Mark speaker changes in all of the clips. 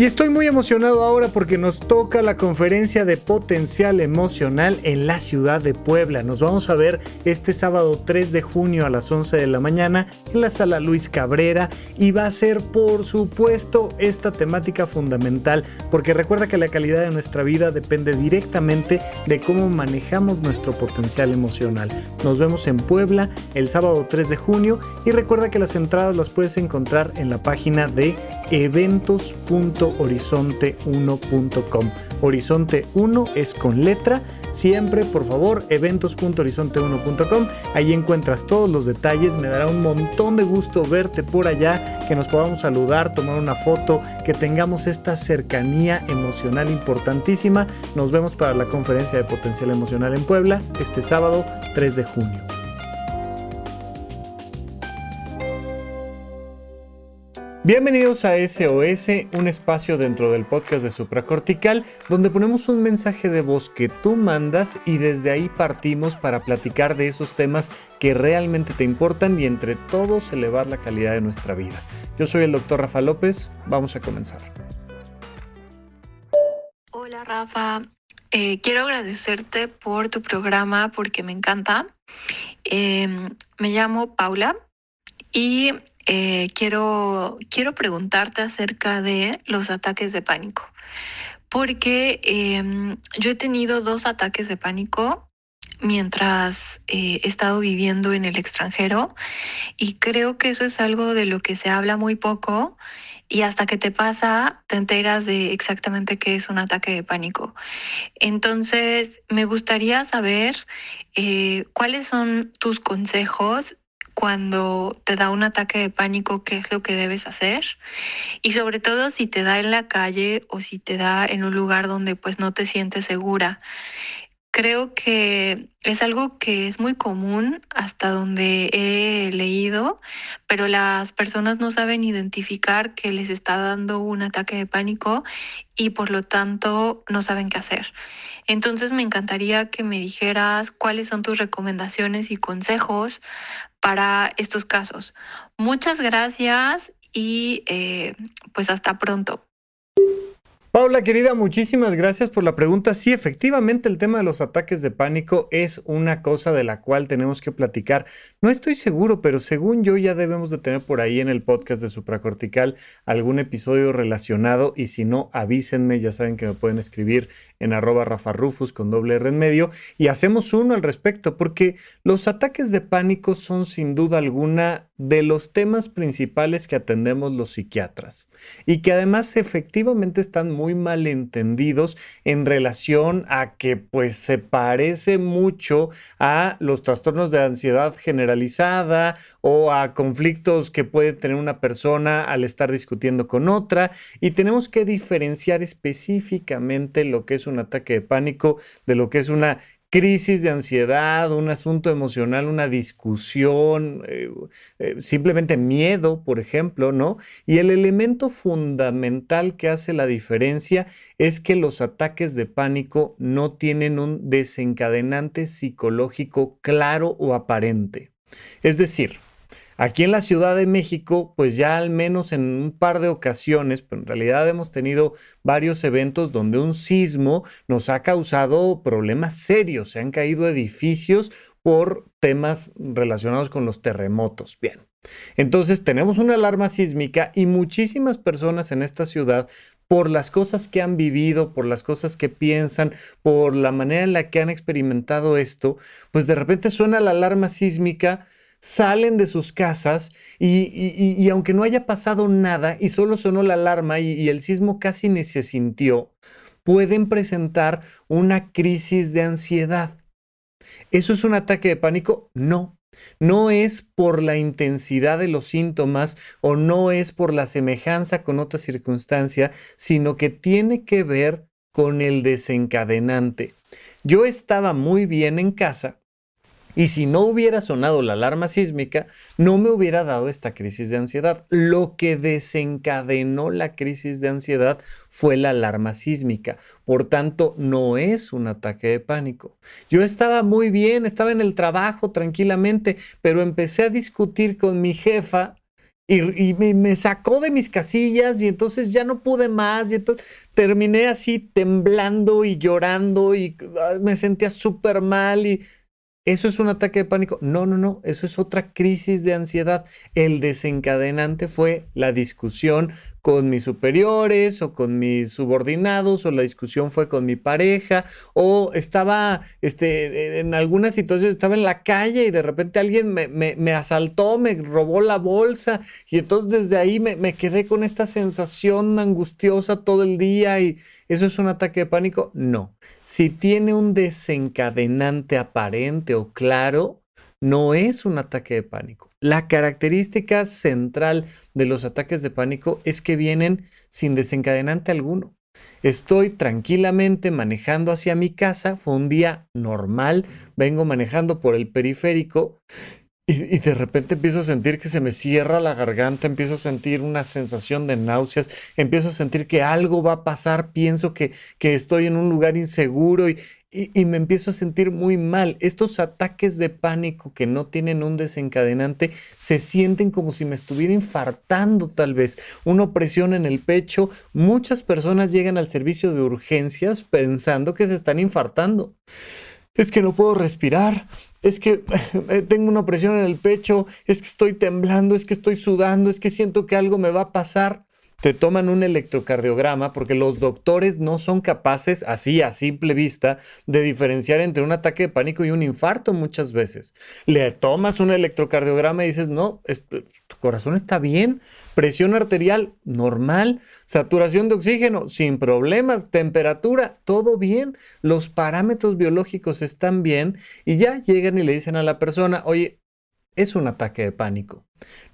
Speaker 1: Y estoy muy emocionado ahora porque nos toca la conferencia de potencial emocional en la ciudad de Puebla. Nos vamos a ver este sábado 3 de junio a las 11 de la mañana en la sala Luis Cabrera y va a ser por supuesto esta temática fundamental porque recuerda que la calidad de nuestra vida depende directamente de cómo manejamos nuestro potencial emocional. Nos vemos en Puebla el sábado 3 de junio y recuerda que las entradas las puedes encontrar en la página de eventos.com horizonte1.com. Horizonte 1 es con letra. Siempre, por favor, eventos.horizonte1.com. Ahí encuentras todos los detalles. Me dará un montón de gusto verte por allá, que nos podamos saludar, tomar una foto, que tengamos esta cercanía emocional importantísima. Nos vemos para la conferencia de potencial emocional en Puebla este sábado 3 de junio. Bienvenidos a SOS, un espacio dentro del podcast de Supracortical, donde ponemos un mensaje de voz que tú mandas y desde ahí partimos para platicar de esos temas que realmente te importan y entre todos elevar la calidad de nuestra vida. Yo soy el doctor Rafa López, vamos a comenzar.
Speaker 2: Hola Rafa, eh, quiero agradecerte por tu programa porque me encanta. Em, me llamo Paula y eh, quiero, quiero preguntarte acerca de los ataques de pánico, porque em, yo he tenido dos ataques de pánico mientras eh, he estado viviendo en el extranjero y creo que eso es algo de lo que se habla muy poco y hasta que te pasa te enteras de exactamente qué es un ataque de pánico. Entonces, me gustaría saber eh, cuáles son tus consejos cuando te da un ataque de pánico, qué es lo que debes hacer. Y sobre todo si te da en la calle o si te da en un lugar donde pues no te sientes segura. Creo que es algo que es muy común hasta donde he leído, pero las personas no saben identificar que les está dando un ataque de pánico y por lo tanto no saben qué hacer. Entonces me encantaría que me dijeras cuáles son tus recomendaciones y consejos para estos casos. Muchas gracias y eh, pues hasta pronto.
Speaker 1: Paula, querida, muchísimas gracias por la pregunta. Sí, efectivamente, el tema de los ataques de pánico es una cosa de la cual tenemos que platicar. No estoy seguro, pero según yo ya debemos de tener por ahí en el podcast de Supracortical algún episodio relacionado y si no, avísenme, ya saben que me pueden escribir en arroba rafarrufus con doble R en medio y hacemos uno al respecto, porque los ataques de pánico son sin duda alguna de los temas principales que atendemos los psiquiatras y que además efectivamente están muy mal entendidos en relación a que pues se parece mucho a los trastornos de ansiedad generalizada o a conflictos que puede tener una persona al estar discutiendo con otra. Y tenemos que diferenciar específicamente lo que es un ataque de pánico de lo que es una crisis de ansiedad, un asunto emocional, una discusión, eh, eh, simplemente miedo, por ejemplo, ¿no? Y el elemento fundamental que hace la diferencia es que los ataques de pánico no tienen un desencadenante psicológico claro o aparente. Es decir, Aquí en la Ciudad de México, pues ya al menos en un par de ocasiones, pero en realidad hemos tenido varios eventos donde un sismo nos ha causado problemas serios, se han caído edificios por temas relacionados con los terremotos. Bien. Entonces tenemos una alarma sísmica y muchísimas personas en esta ciudad por las cosas que han vivido, por las cosas que piensan, por la manera en la que han experimentado esto, pues de repente suena la alarma sísmica, salen de sus casas y, aunque no haya pasado nada y solo sonó la alarma y, el sismo casi ni se sintió, pueden presentar una crisis de ansiedad. ¿Eso es un ataque de pánico? No. No es por la intensidad de los síntomas o no es por la semejanza con otra circunstancia, sino que tiene que ver con el desencadenante. Yo estaba muy bien en casa y si no hubiera sonado la alarma sísmica, no me hubiera dado esta crisis de ansiedad. Lo que desencadenó la crisis de ansiedad fue la alarma sísmica. Por tanto, no es un ataque de pánico. Yo estaba muy bien, estaba en el trabajo tranquilamente, pero empecé a discutir con mi jefa y, me, sacó de mis casillas y entonces ya no pude más y entonces terminé así temblando y llorando y ah, me sentía súper mal y ¿Eso es un ataque de pánico? No, no, no, eso es otra crisis de ansiedad. El desencadenante fue la discusión con mis superiores o con mis subordinados o la discusión fue con mi pareja o estaba este, en alguna situación, estaba en la calle y de repente alguien me, me, asaltó, me robó la bolsa y entonces desde ahí me, me quedé con esta sensación angustiosa todo el día y ¿Eso es un ataque de pánico? No. Si tiene un desencadenante aparente o claro, no es un ataque de pánico. La característica central de los ataques de pánico es que vienen sin desencadenante alguno. Estoy tranquilamente manejando hacia mi casa, fue un día normal, vengo manejando por el periférico y, de repente empiezo a sentir que se me cierra la garganta, empiezo a sentir una sensación de náuseas, empiezo a sentir que algo va a pasar, pienso que, que estoy en un lugar inseguro y, y, me empiezo a sentir muy mal. Estos ataques de pánico que no tienen un desencadenante se sienten como si me estuviera infartando tal vez, una opresión en el pecho. Muchas personas llegan al servicio de urgencias pensando que se están infartando es que no puedo respirar, es que eh, tengo una presión en el pecho, es que estoy temblando, es que estoy sudando, es que siento que algo me va a pasar te toman un electrocardiograma porque los doctores no son capaces, así a simple vista, de diferenciar entre un ataque de pánico y un infarto muchas veces. Le tomas un electrocardiograma y dices, no, tu corazón está bien, presión arterial normal, saturación de oxígeno sin problemas, temperatura, todo bien, los parámetros biológicos están bien y ya llegan y le dicen a la persona, oye, es un ataque de pánico.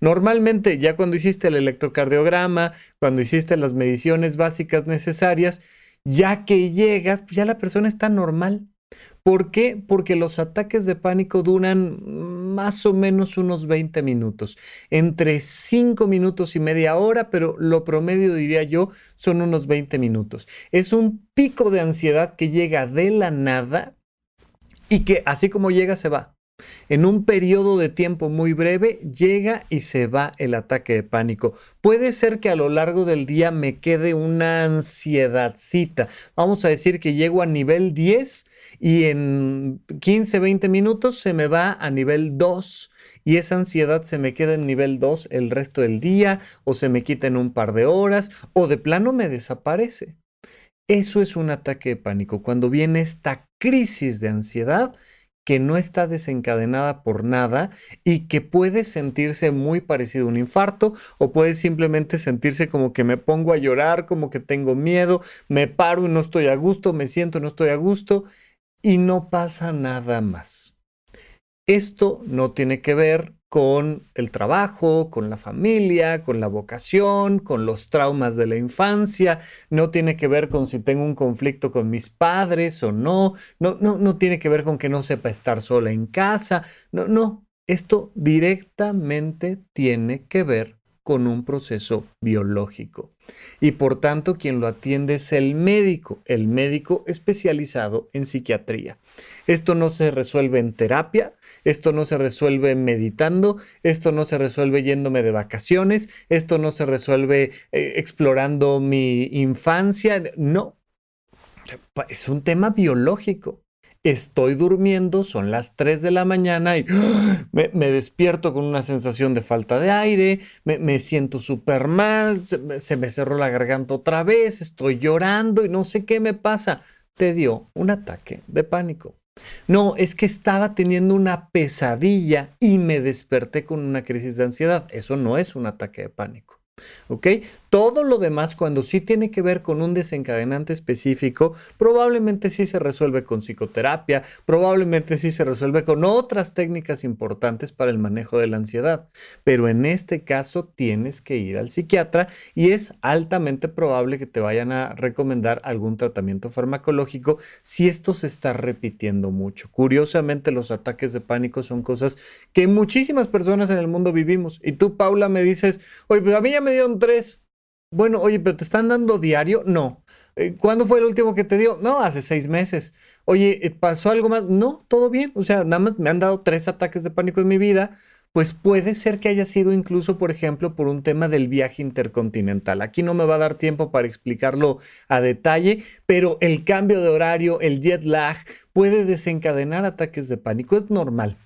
Speaker 1: Normalmente ya cuando hiciste el electrocardiograma, cuando hiciste las mediciones básicas necesarias, ya que llegas, pues ya la persona está normal. ¿Por qué? Porque los ataques de pánico duran más o menos unos 20 minutos, entre 5 minutos y media hora, pero lo promedio diría yo son unos 20 minutos. Es un pico de ansiedad que llega de la nada y que así como llega se va. En un periodo de tiempo muy breve llega y se va el ataque de pánico. Puede ser que a lo largo del día me quede una ansiedadcita. Vamos a decir que llego a nivel 10 y en 15, 20 minutos se me va a nivel 2 y esa ansiedad se me queda en nivel 2 el resto del día o se me quita en un par de horas o de plano me desaparece. Eso es un ataque de pánico. Cuando viene esta crisis de ansiedad, que no está desencadenada por nada y que puede sentirse muy parecido a un infarto o puede simplemente sentirse como que me pongo a llorar, como que tengo miedo, me paro y no estoy a gusto, me siento y no estoy a gusto y no pasa nada más. Esto no tiene que ver con el trabajo, con la familia, con la vocación, con los traumas de la infancia, no tiene que ver con si tengo un conflicto con mis padres o no, no, no, no tiene que ver con que no sepa estar sola en casa, no, no, esto directamente tiene que ver con un proceso biológico. Y por tanto, quien lo atiende es el médico, el médico especializado en psiquiatría. Esto no se resuelve en terapia, esto no se resuelve meditando, esto no se resuelve yéndome de vacaciones, esto no se resuelve eh, explorando mi infancia, no. Es un tema biológico estoy durmiendo, son las 3 de la mañana y me, despierto con una sensación de falta de aire, me, siento súper mal, se, me cerró la garganta otra vez, estoy llorando y no sé qué me pasa. Te dio un ataque de pánico. No, es que estaba teniendo una pesadilla y me desperté con una crisis de ansiedad. Eso no es un ataque de pánico. ¿Ok? Todo lo demás, cuando sí tiene que ver con un desencadenante específico, probablemente sí se resuelve con psicoterapia, probablemente sí se resuelve con otras técnicas importantes para el manejo de la ansiedad. Pero en este caso tienes que ir al psiquiatra y es altamente probable que te vayan a recomendar algún tratamiento farmacológico si esto se está repitiendo mucho. Curiosamente, los ataques de pánico son cosas que muchísimas personas en el mundo vivimos. Y tú, Paula, me dices, oye, pues a mí ya me dieron tres. Bueno, oye, pero ¿te están dando diario? No. Eh, ¿Cuándo fue el último que te dio? No, hace seis meses. Oye, eh, ¿pasó algo más? No, todo bien. O sea, nada más me han dado tres ataques de pánico en mi vida. pues puede ser que haya sido incluso, por ejemplo, por un tema del viaje intercontinental. Aquí no me va a dar tiempo para explicarlo a detalle, pero el cambio de horario, el jet lag, puede desencadenar ataques de pánico. Es normal.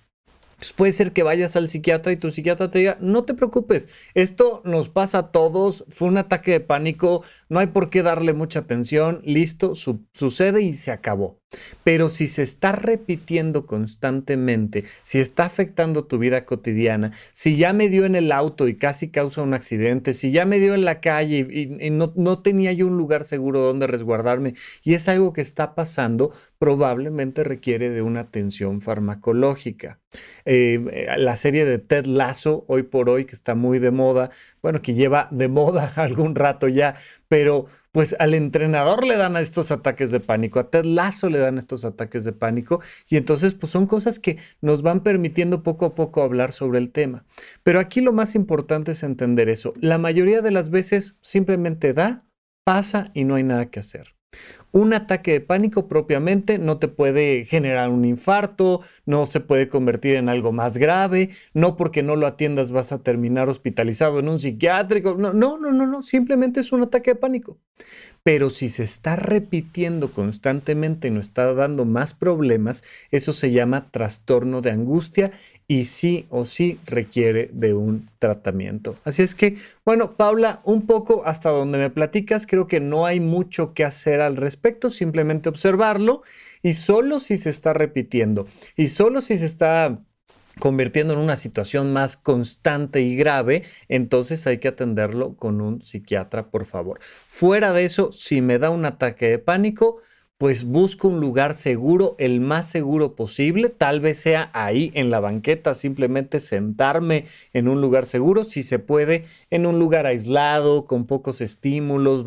Speaker 1: Pues puede ser que vayas al psiquiatra y tu psiquiatra te diga, no te preocupes, esto nos pasa a todos, fue un ataque de pánico, no hay por qué darle mucha atención, listo, sucede y se acabó. Pero si se está repitiendo constantemente, si está afectando tu vida cotidiana, si ya me dio en el auto y casi causa un accidente, si ya me dio en la calle y, no, no, tenía yo un lugar seguro donde resguardarme y es algo que está pasando, probablemente requiere de una atención farmacológica. Eh, la serie de Ted Lasso, hoy por hoy, que está muy de moda, bueno, que lleva de moda algún rato ya, pero pues al entrenador le dan estos ataques de pánico, a Ted Lasso le dan estos ataques de pánico y entonces pues son cosas que nos van permitiendo poco a poco hablar sobre el tema. Pero aquí lo más importante es entender eso. La mayoría de las veces simplemente da, pasa y no hay nada que hacer. Un ataque de pánico propiamente no te puede generar un infarto, no se puede convertir en algo más grave, no porque no lo atiendas vas a terminar hospitalizado en un psiquiátrico, no, no, no, no, simplemente es un ataque de pánico. Pero si se está repitiendo constantemente y nos está dando más problemas, eso se llama trastorno de angustia y sí o sí requiere de un tratamiento. Así es que, bueno, Paula, un poco hasta donde me platicas, creo que no hay mucho que hacer al respecto, simplemente observarlo y solo si se está repitiendo y solo si se está convirtiendo en una situación más constante y grave, entonces hay que atenderlo con un psiquiatra, por favor. Fuera de eso, si me da un ataque de pánico, pues busco un lugar seguro, el más seguro posible, tal vez sea ahí en la banqueta, simplemente sentarme en un lugar seguro, si se puede, en un lugar aislado, con pocos estímulos,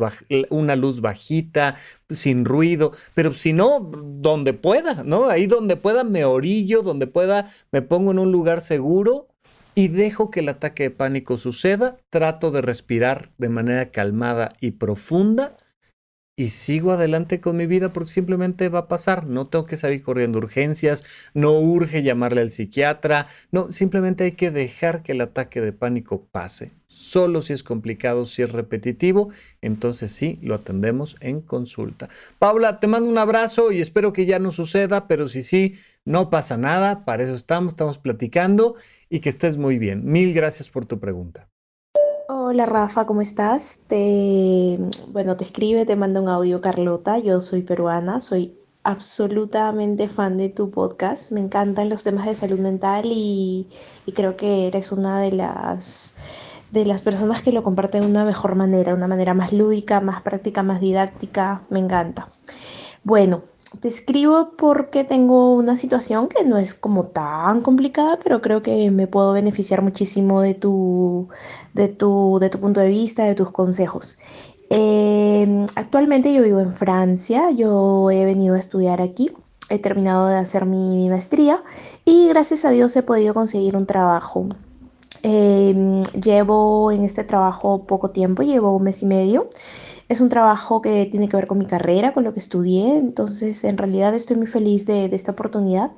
Speaker 1: una luz bajita, sin ruido, pero si no, donde pueda, ¿no? Ahí donde pueda me orillo, donde pueda me pongo en un lugar seguro y dejo que el ataque de pánico suceda, trato de respirar de manera calmada y profunda y sigo adelante con mi vida porque simplemente va a pasar. No tengo que salir corriendo urgencias, no urge llamarle al psiquiatra, no, simplemente hay que dejar que el ataque de pánico pase. Solo si es complicado, si es repetitivo, entonces sí, lo atendemos en consulta. Paula, te mando un abrazo y espero que ya no suceda, pero si sí, no pasa nada, para eso estamos, estamos platicando y que estés muy bien. Mil gracias por tu pregunta.
Speaker 3: Hola Rafa, ¿cómo estás? Te, bueno, te escribe, te manda un audio Carlota, yo soy peruana, soy absolutamente fan de tu podcast, me encantan los temas de salud mental y, creo que eres una de las, de las personas que lo comparten de una mejor manera, una manera más lúdica, más práctica, más didáctica, me encanta. Bueno, te escribo porque tengo una situación que no es como tan complicada, pero creo que me puedo beneficiar muchísimo de tu, de tu, de tu punto de vista, de tus consejos. Em, actualmente yo vivo en Francia, yo he venido a estudiar aquí, he terminado de hacer mi, maestría y gracias a Dios he podido conseguir un trabajo. Em, llevo en este trabajo poco tiempo, llevo un mes y medio. Es un trabajo que tiene que ver con mi carrera, con lo que estudié, entonces en realidad estoy muy feliz de, esta oportunidad.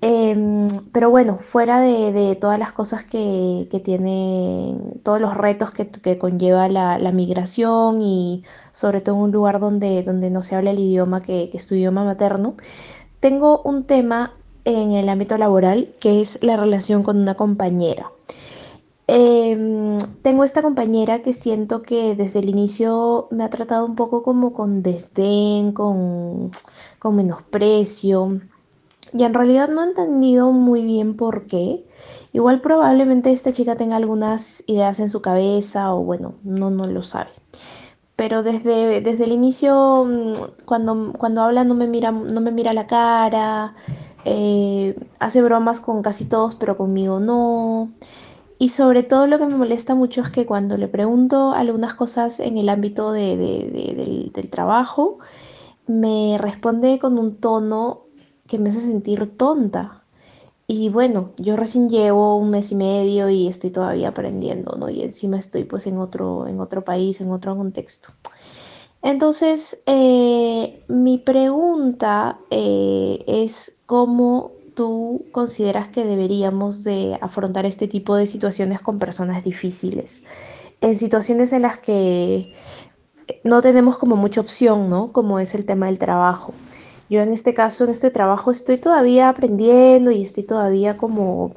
Speaker 3: Em, pero bueno, fuera de, todas las cosas que, que tienen, todos los retos que, conlleva la, migración y sobre todo en un lugar donde, donde no se habla el idioma que, que es tu idioma materno, tengo un tema en el ámbito laboral que es la relación con una compañera. Em, tengo esta compañera que siento que desde el inicio me ha tratado un poco como con desdén, con, con menosprecio. Y en realidad no he entendido muy bien por qué. Igual probablemente esta chica tenga algunas ideas en su cabeza o bueno, no, no lo sabe. Pero desde, desde el inicio, mm, cuando, cuando habla no me mira, no me mira la cara, eh, hace bromas con casi todos, pero conmigo no. Y sobre todo lo que me molesta mucho es que cuando le pregunto algunas cosas en el ámbito del, trabajo, me responde con un tono que me hace sentir tonta. Y bueno, yo recién llevo un mes y medio y estoy todavía aprendiendo, ¿no? Y encima estoy pues en otro, en otro país, en otro contexto. Entonces, eh, mi pregunta eh, es cómo tú consideras que deberíamos de afrontar este tipo de situaciones con personas difíciles? En situaciones en las que no tenemos como mucha opción, ¿no? Como es el tema del trabajo. Yo en este caso, en este trabajo, estoy todavía aprendiendo y estoy todavía como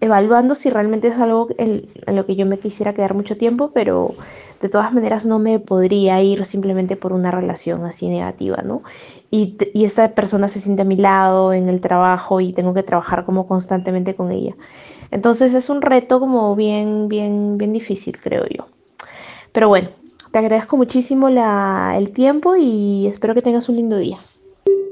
Speaker 3: evaluando si realmente es algo en, lo que yo me quisiera quedar mucho tiempo, pero de todas maneras no me podría ir simplemente por una relación así negativa, ¿no? Y, y, esta persona se siente a mi lado en el trabajo y tengo que trabajar como constantemente con ella. Entonces es un reto como bien, bien, bien difícil, creo yo. Pero bueno, te agradezco muchísimo la, el tiempo y espero que tengas un lindo día.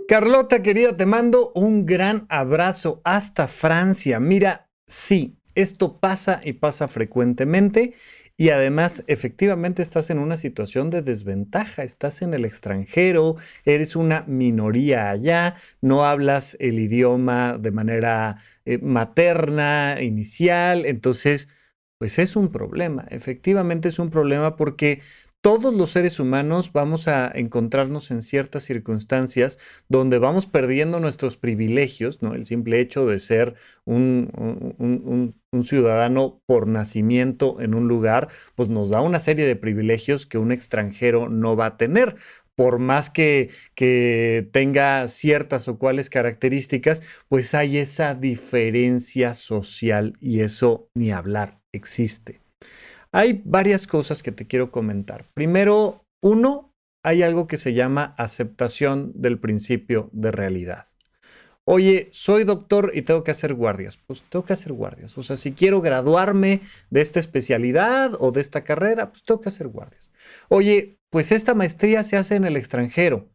Speaker 1: Carlota, querida, te mando un gran abrazo hasta Francia. Mira, sí, esto pasa y pasa frecuentemente y además efectivamente estás en una situación de desventaja, estás en el extranjero, eres una minoría allá, no hablas el idioma de manera eh, materna, inicial, entonces pues es un problema, efectivamente es un problema porque todos los seres humanos vamos a encontrarnos en ciertas circunstancias donde vamos perdiendo nuestros privilegios, ¿no? El simple hecho de ser un, ciudadano por nacimiento en un lugar, pues nos da una serie de privilegios que un extranjero no va a tener por más que, que, tenga ciertas o cuales características, pues hay esa diferencia social y eso ni hablar existe. Hay varias cosas que te quiero comentar. Primero, uno, hay algo que se llama aceptación del principio de realidad. Oye, soy doctor y tengo que hacer guardias. Pues tengo que hacer guardias. O sea, si quiero graduarme de esta especialidad o de esta carrera, pues tengo que hacer guardias. Oye, pues esta maestría se hace en el extranjero.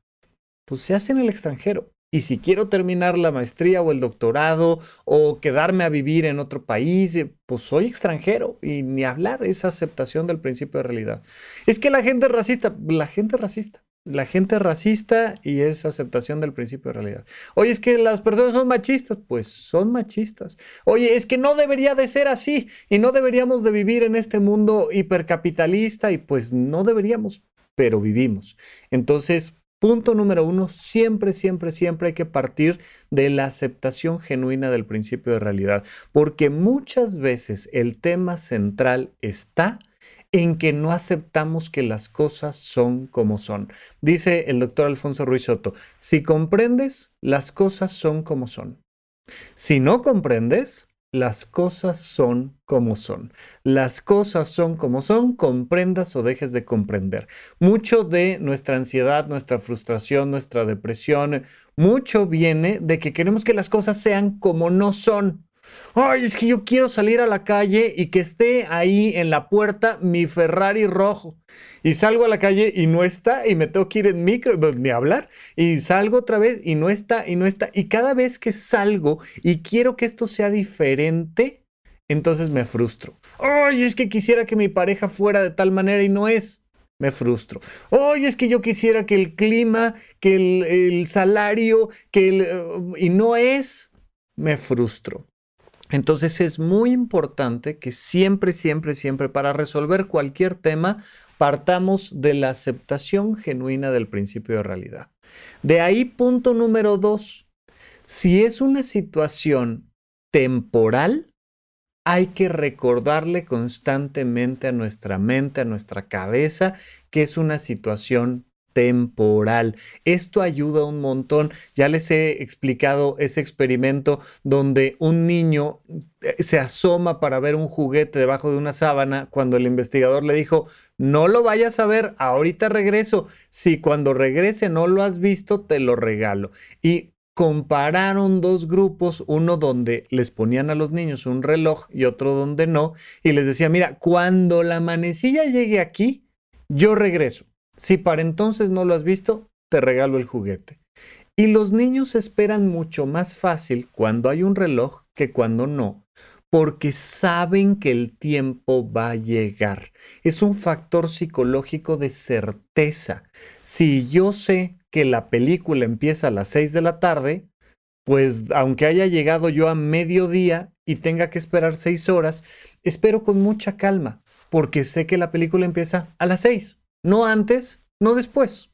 Speaker 1: Pues se hace en el extranjero. Y si quiero terminar la maestría o el doctorado o quedarme a vivir en otro país, eh, pues soy extranjero y ni hablar esa aceptación del principio de realidad. Es que la gente es racista, la gente es racista. La gente es racista y es aceptación del principio de realidad. Oye, es que las personas son machistas, pues son machistas. Oye, es que no debería de ser así y no deberíamos de vivir en este mundo hipercapitalista y pues no deberíamos, pero vivimos. Entonces, Punto número uno, siempre, siempre, siempre hay que partir de la aceptación genuina del principio de realidad, porque muchas veces el tema central está en que no aceptamos que las cosas son como son. Dice el doctor Alfonso Ruiz Soto, si comprendes, las cosas son como son. Si no comprendes, las cosas son como son. Las cosas son como son, comprendas o dejes de comprender. Mucho de nuestra ansiedad, nuestra frustración, nuestra depresión, mucho viene de que queremos que las cosas sean como no son. Ay, es que yo quiero salir a la calle y que esté ahí en la puerta mi Ferrari rojo. Y salgo a la calle y no está, y me tengo que ir en micro, pues, ni hablar. Y salgo otra vez y no está, y no está. Y cada vez que salgo y quiero que esto sea diferente, entonces me frustro. Ay, es que quisiera que mi pareja fuera de tal manera y no es me frustro. Ay, es que yo quisiera que el clima, que el, salario, que el... y no es, me frustro. Entonces es muy importante que siempre, siempre, siempre para resolver cualquier tema partamos de la aceptación genuina del principio de realidad. De ahí punto número dos, si es una situación temporal, hay que recordarle constantemente a nuestra mente, a nuestra cabeza, que es una situación temporal. Esto ayuda un montón. Ya les he explicado ese experimento donde un niño eh, se asoma para ver un juguete debajo de una sábana cuando el investigador le dijo, no lo vayas a ver, ahorita regreso. Si cuando regrese no lo has visto, te lo regalo. Y compararon dos grupos, uno donde les ponían a los niños un reloj y otro donde no, y les decía, mira, cuando la manecilla llegue aquí, yo regreso. Si para entonces no lo has visto, te regalo el juguete. Y los niños esperan mucho más fácil cuando hay un reloj que cuando no, porque saben que el tiempo va a llegar. Es un factor psicológico de certeza. Si yo sé que la película empieza a las 6 de la tarde, pues aunque haya llegado yo a mediodía y tenga que esperar 6 horas, espero con mucha calma, porque sé que la película empieza a las 6 no antes, no después.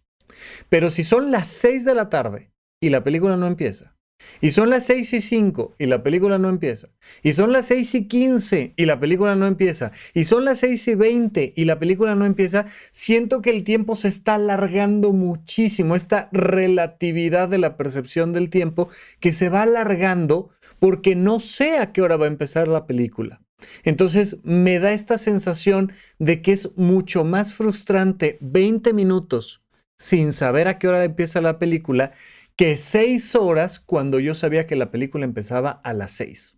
Speaker 1: Pero si son las 6 de la tarde y la película no empieza, y son las 6 y 5 y la película no empieza, y son las 6 y 15 y la película no empieza, y son las 6 y 20 y la película no empieza, siento que el tiempo se está alargando muchísimo, esta relatividad de la percepción del tiempo que se va alargando porque no sé a qué hora va a empezar la película. Entonces me da esta sensación de que es mucho más frustrante 20 minutos sin saber a qué hora empieza la película que seis horas cuando yo sabía que la película empezaba a las seis.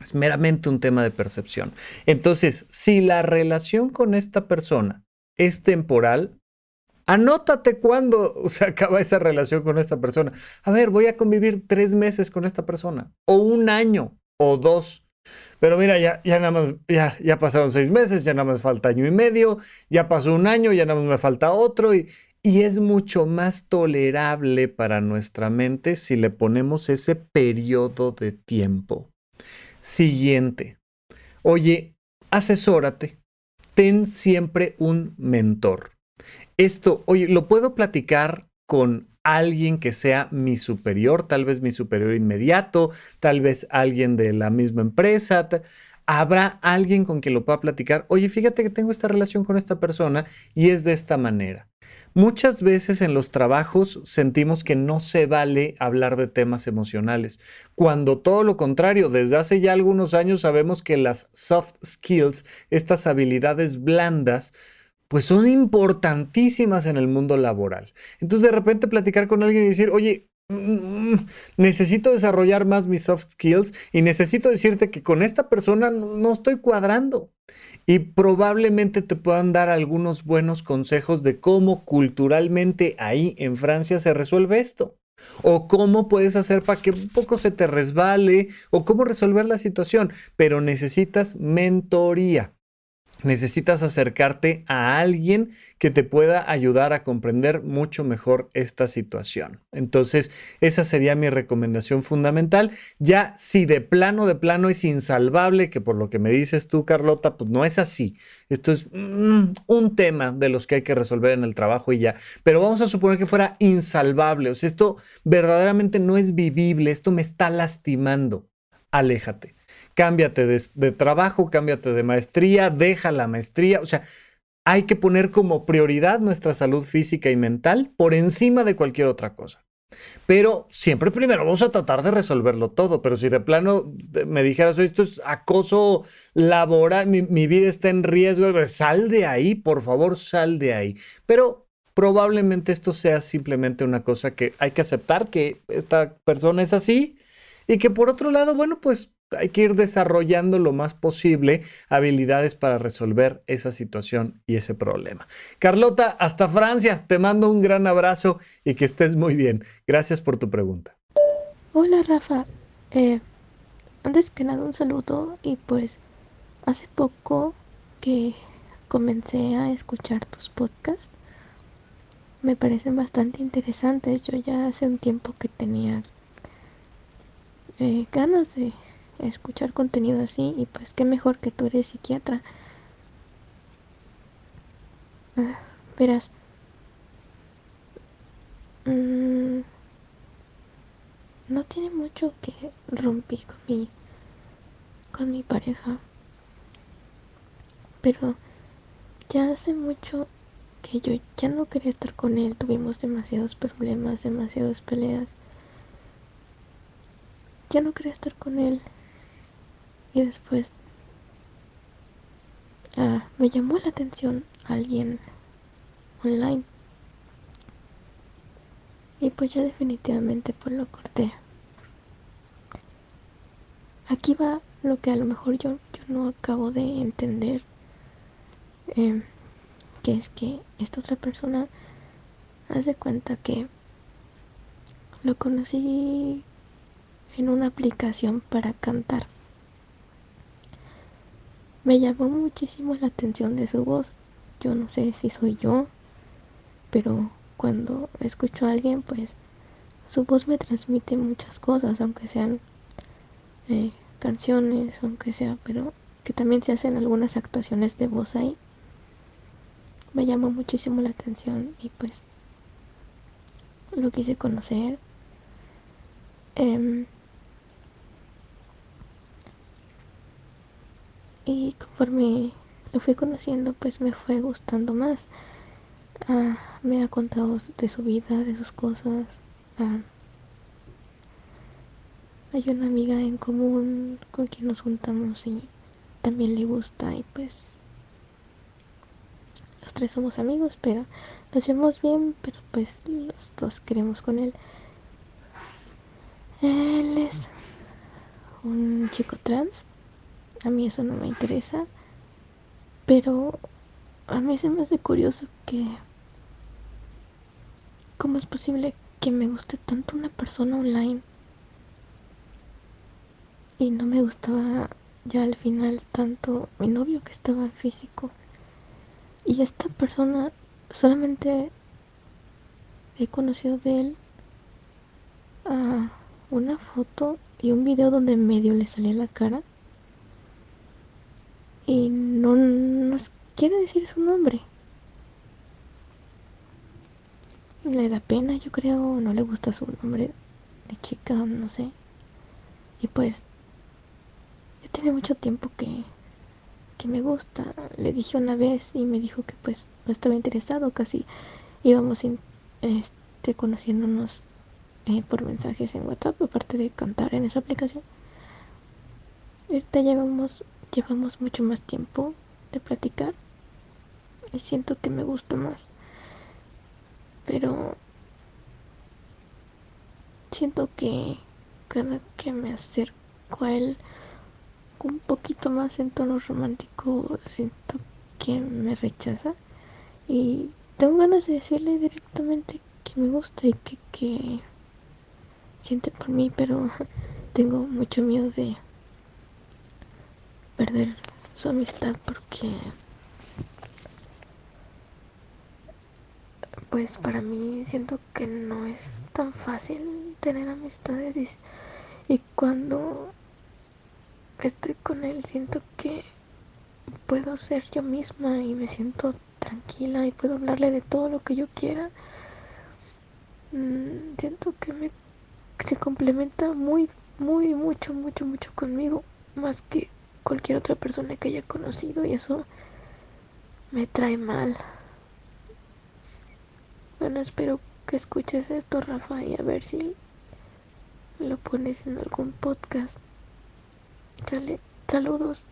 Speaker 1: Es meramente un tema de percepción. Entonces, si la relación con esta persona es temporal, anótate cuándo se acaba esa relación con esta persona. A ver, voy a convivir tres meses con esta persona, o un año, o dos. Pero mira, ya, ya nada más, ya, pasaron seis meses, ya nada más falta año y medio, ya pasó un año, ya nada más me falta otro, y, y es mucho más tolerable para nuestra mente si le ponemos ese periodo de tiempo. Siguiente. Oye, asesórate. Ten siempre un mentor. Esto, oye, lo puedo platicar con alguien que sea mi superior, tal vez mi superior inmediato, tal vez alguien de la misma empresa. Habrá alguien con quien lo pueda platicar. Oye, fíjate que tengo esta relación con esta persona y es de esta manera. Muchas veces en los trabajos sentimos que no se vale hablar de temas emocionales, cuando todo lo contrario, desde hace ya algunos años sabemos que las soft skills, estas habilidades blandas, pues son importantísimas en el mundo laboral. Entonces de repente platicar con alguien y decir, oye, mm, necesito desarrollar más mis soft skills y necesito decirte que con esta persona no estoy cuadrando y probablemente te puedan dar algunos buenos consejos de cómo culturalmente ahí en Francia se resuelve esto. O cómo puedes hacer para que un poco se te resbale, o cómo resolver la situación. Pero necesitas mentoría necesitas acercarte a alguien que te pueda ayudar a comprender mucho mejor esta situación. Entonces, esa sería mi recomendación fundamental. Ya si de plano, de plano es insalvable, que por lo que me dices tú, Carlota, pues no es así. Esto es mm, un tema de los que hay que resolver en el trabajo y ya. Pero vamos a suponer que fuera insalvable. O sea, esto verdaderamente no es vivible, esto me está lastimando. Aléjate cámbiate de, trabajo, cámbiate de maestría, deja la maestría. O sea, hay que poner como prioridad nuestra salud física y mental por encima de cualquier otra cosa. Pero siempre primero vamos a tratar de resolverlo todo. Pero si de plano me dijeras, esto es acoso laboral, mi, mi vida está en riesgo, sal de ahí, por favor, sal de ahí. Pero probablemente esto sea simplemente una cosa que hay que aceptar que esta persona es así y que por otro lado, bueno, pues hay que ir desarrollando lo más posible habilidades para resolver esa situación y ese problema. Carlota, hasta Francia, te mando un gran abrazo y que estés muy bien. Gracias por tu pregunta.
Speaker 4: Hola Rafa, eh, antes que nada un saludo y pues hace poco que comencé a escuchar tus podcasts. Me parecen bastante interesantes. Yo ya hace un tiempo que tenía eh, ganas de escuchar contenido así y pues qué mejor que tú eres psiquiatra. Ah, verás. Mm, no tiene mucho que rompí con mi con mi pareja. Pero ya hace mucho que yo ya no quería estar con él. Tuvimos demasiados problemas, demasiadas peleas. Ya no quería estar con él. Y después ah, me llamó la atención alguien online. Y pues ya definitivamente pues lo corté. Aquí va lo que a lo mejor yo, yo no acabo de entender. Eh, que es que esta otra persona hace cuenta que lo conocí en una aplicación para cantar. Me llamó muchísimo la atención de su voz. Yo no sé si soy yo, pero cuando escucho a alguien, pues su voz me transmite muchas cosas, aunque sean eh, canciones, aunque sea, pero que también se hacen algunas actuaciones de voz ahí. Me llamó muchísimo la atención y pues lo quise conocer. Em, y conforme lo fui conociendo, pues me fue gustando más. Ah, me ha contado de su vida, de sus cosas. Ah, hay una amiga en común con quien nos juntamos y también le gusta y pues los tres somos amigos, pero nos bien, pero pues los dos queremos con él. Él es un chico trans. A mí eso no me interesa. Pero a mí se me hace curioso que... ¿Cómo es posible que me guste tanto una persona online? Y no me gustaba ya al final tanto mi novio que estaba en físico. Y esta persona solamente he conocido de él a una foto y un video donde medio le salía la cara. Y no nos quiere decir su nombre. Le da pena, yo creo, no le gusta su nombre de chica, no sé. Y pues, ya tiene mucho tiempo que, que me gusta. Le dije una vez y me dijo que pues no estaba interesado, casi íbamos este, conociéndonos eh, por mensajes en WhatsApp, aparte de cantar en esa aplicación. Ahorita llevamos, llevamos mucho más tiempo de platicar y siento que me gusta más. Pero siento que cada que me acerco a él un poquito más en tono romántico, siento que me rechaza. Y tengo ganas de decirle directamente que me gusta y que, que siente por mí, pero tengo mucho miedo de perder su amistad porque pues para mí siento que no es tan fácil tener amistades y, y cuando estoy con él siento que puedo ser yo misma y me siento tranquila y puedo hablarle de todo lo que yo quiera. Mm, siento que me se complementa muy, muy, mucho, mucho, mucho conmigo, más que cualquier otra persona que haya conocido y eso me trae mal. Bueno, espero que escuches esto, Rafa, y a ver si lo pones en algún podcast. Saludos.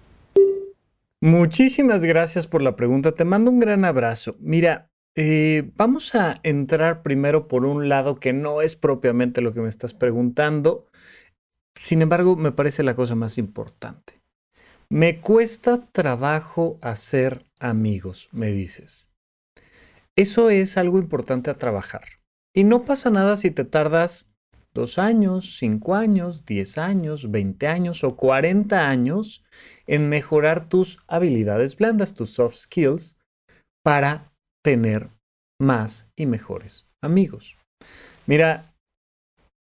Speaker 1: Muchísimas gracias por la pregunta. Te mando un gran abrazo. Mira, eh, vamos a entrar primero por un lado que no es propiamente lo que me estás preguntando. Sin embargo, me parece la cosa más importante. Me cuesta trabajo hacer amigos, me dices. Eso es algo importante a trabajar. Y no pasa nada si te tardas dos años, cinco años, diez años, veinte años o cuarenta años en mejorar tus habilidades blandas, tus soft skills, para tener más y mejores amigos. Mira,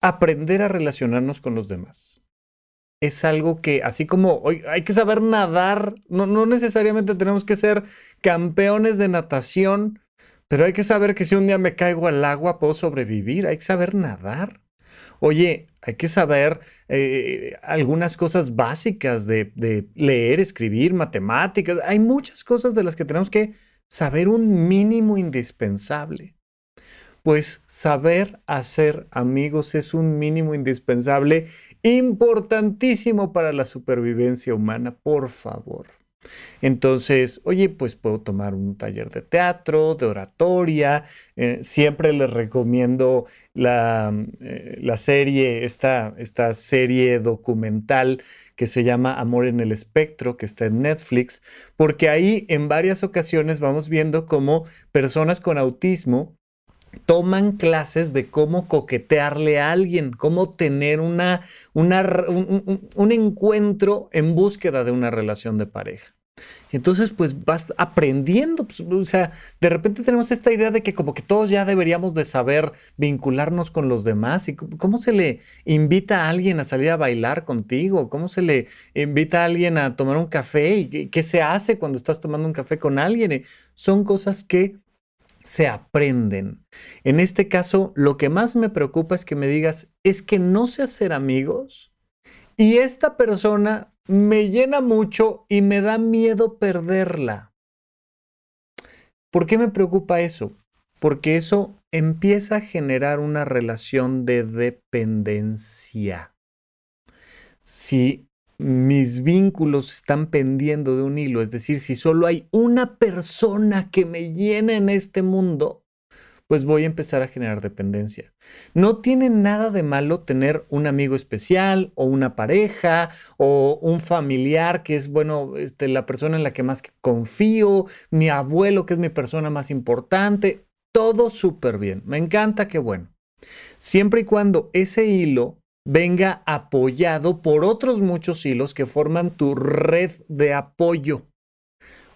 Speaker 1: aprender a relacionarnos con los demás es algo que, así como hoy hay que saber nadar, no, no necesariamente tenemos que ser campeones de natación, pero hay que saber que si un día me caigo al agua puedo sobrevivir, hay que saber nadar. Oye, hay que saber eh, algunas cosas básicas de, de leer, escribir, matemáticas. Hay muchas cosas de las que tenemos que saber un mínimo indispensable. Pues saber hacer amigos es un mínimo indispensable importantísimo para la supervivencia humana, por favor. Entonces, oye, pues puedo tomar un taller de teatro, de oratoria. Eh, siempre les recomiendo la, eh, la serie, esta, esta serie documental que se llama Amor en el Espectro, que está en Netflix, porque ahí en varias ocasiones vamos viendo cómo personas con autismo toman clases de cómo coquetearle a alguien, cómo tener una, un, encuentro en búsqueda de una relación de pareja. Entonces, pues vas aprendiendo. Pues, o sea, de repente tenemos esta idea de que como que todos ya deberíamos de saber vincularnos con los demás. ¿Y cómo se le invita a alguien a salir a bailar contigo? ¿Cómo se le invita a alguien a tomar un café? ¿Y qué se hace cuando estás tomando un café con alguien? son cosas que se aprenden. En este caso, lo que más me preocupa es que me digas, es que no sé hacer amigos y esta persona me llena mucho y me da miedo perderla. ¿Por qué me preocupa eso? Porque eso empieza a generar una relación de dependencia. Si mis vínculos están pendiendo de un hilo, es decir, si solo hay una persona que me llena en este mundo, pues voy a empezar a generar dependencia. No tiene nada de malo tener un amigo especial o una pareja o un familiar que es, bueno, este, la persona en la que más confío, mi abuelo que es mi persona más importante, todo súper bien. Me encanta, qué bueno. Siempre y cuando ese hilo venga apoyado por otros muchos hilos que forman tu red de apoyo.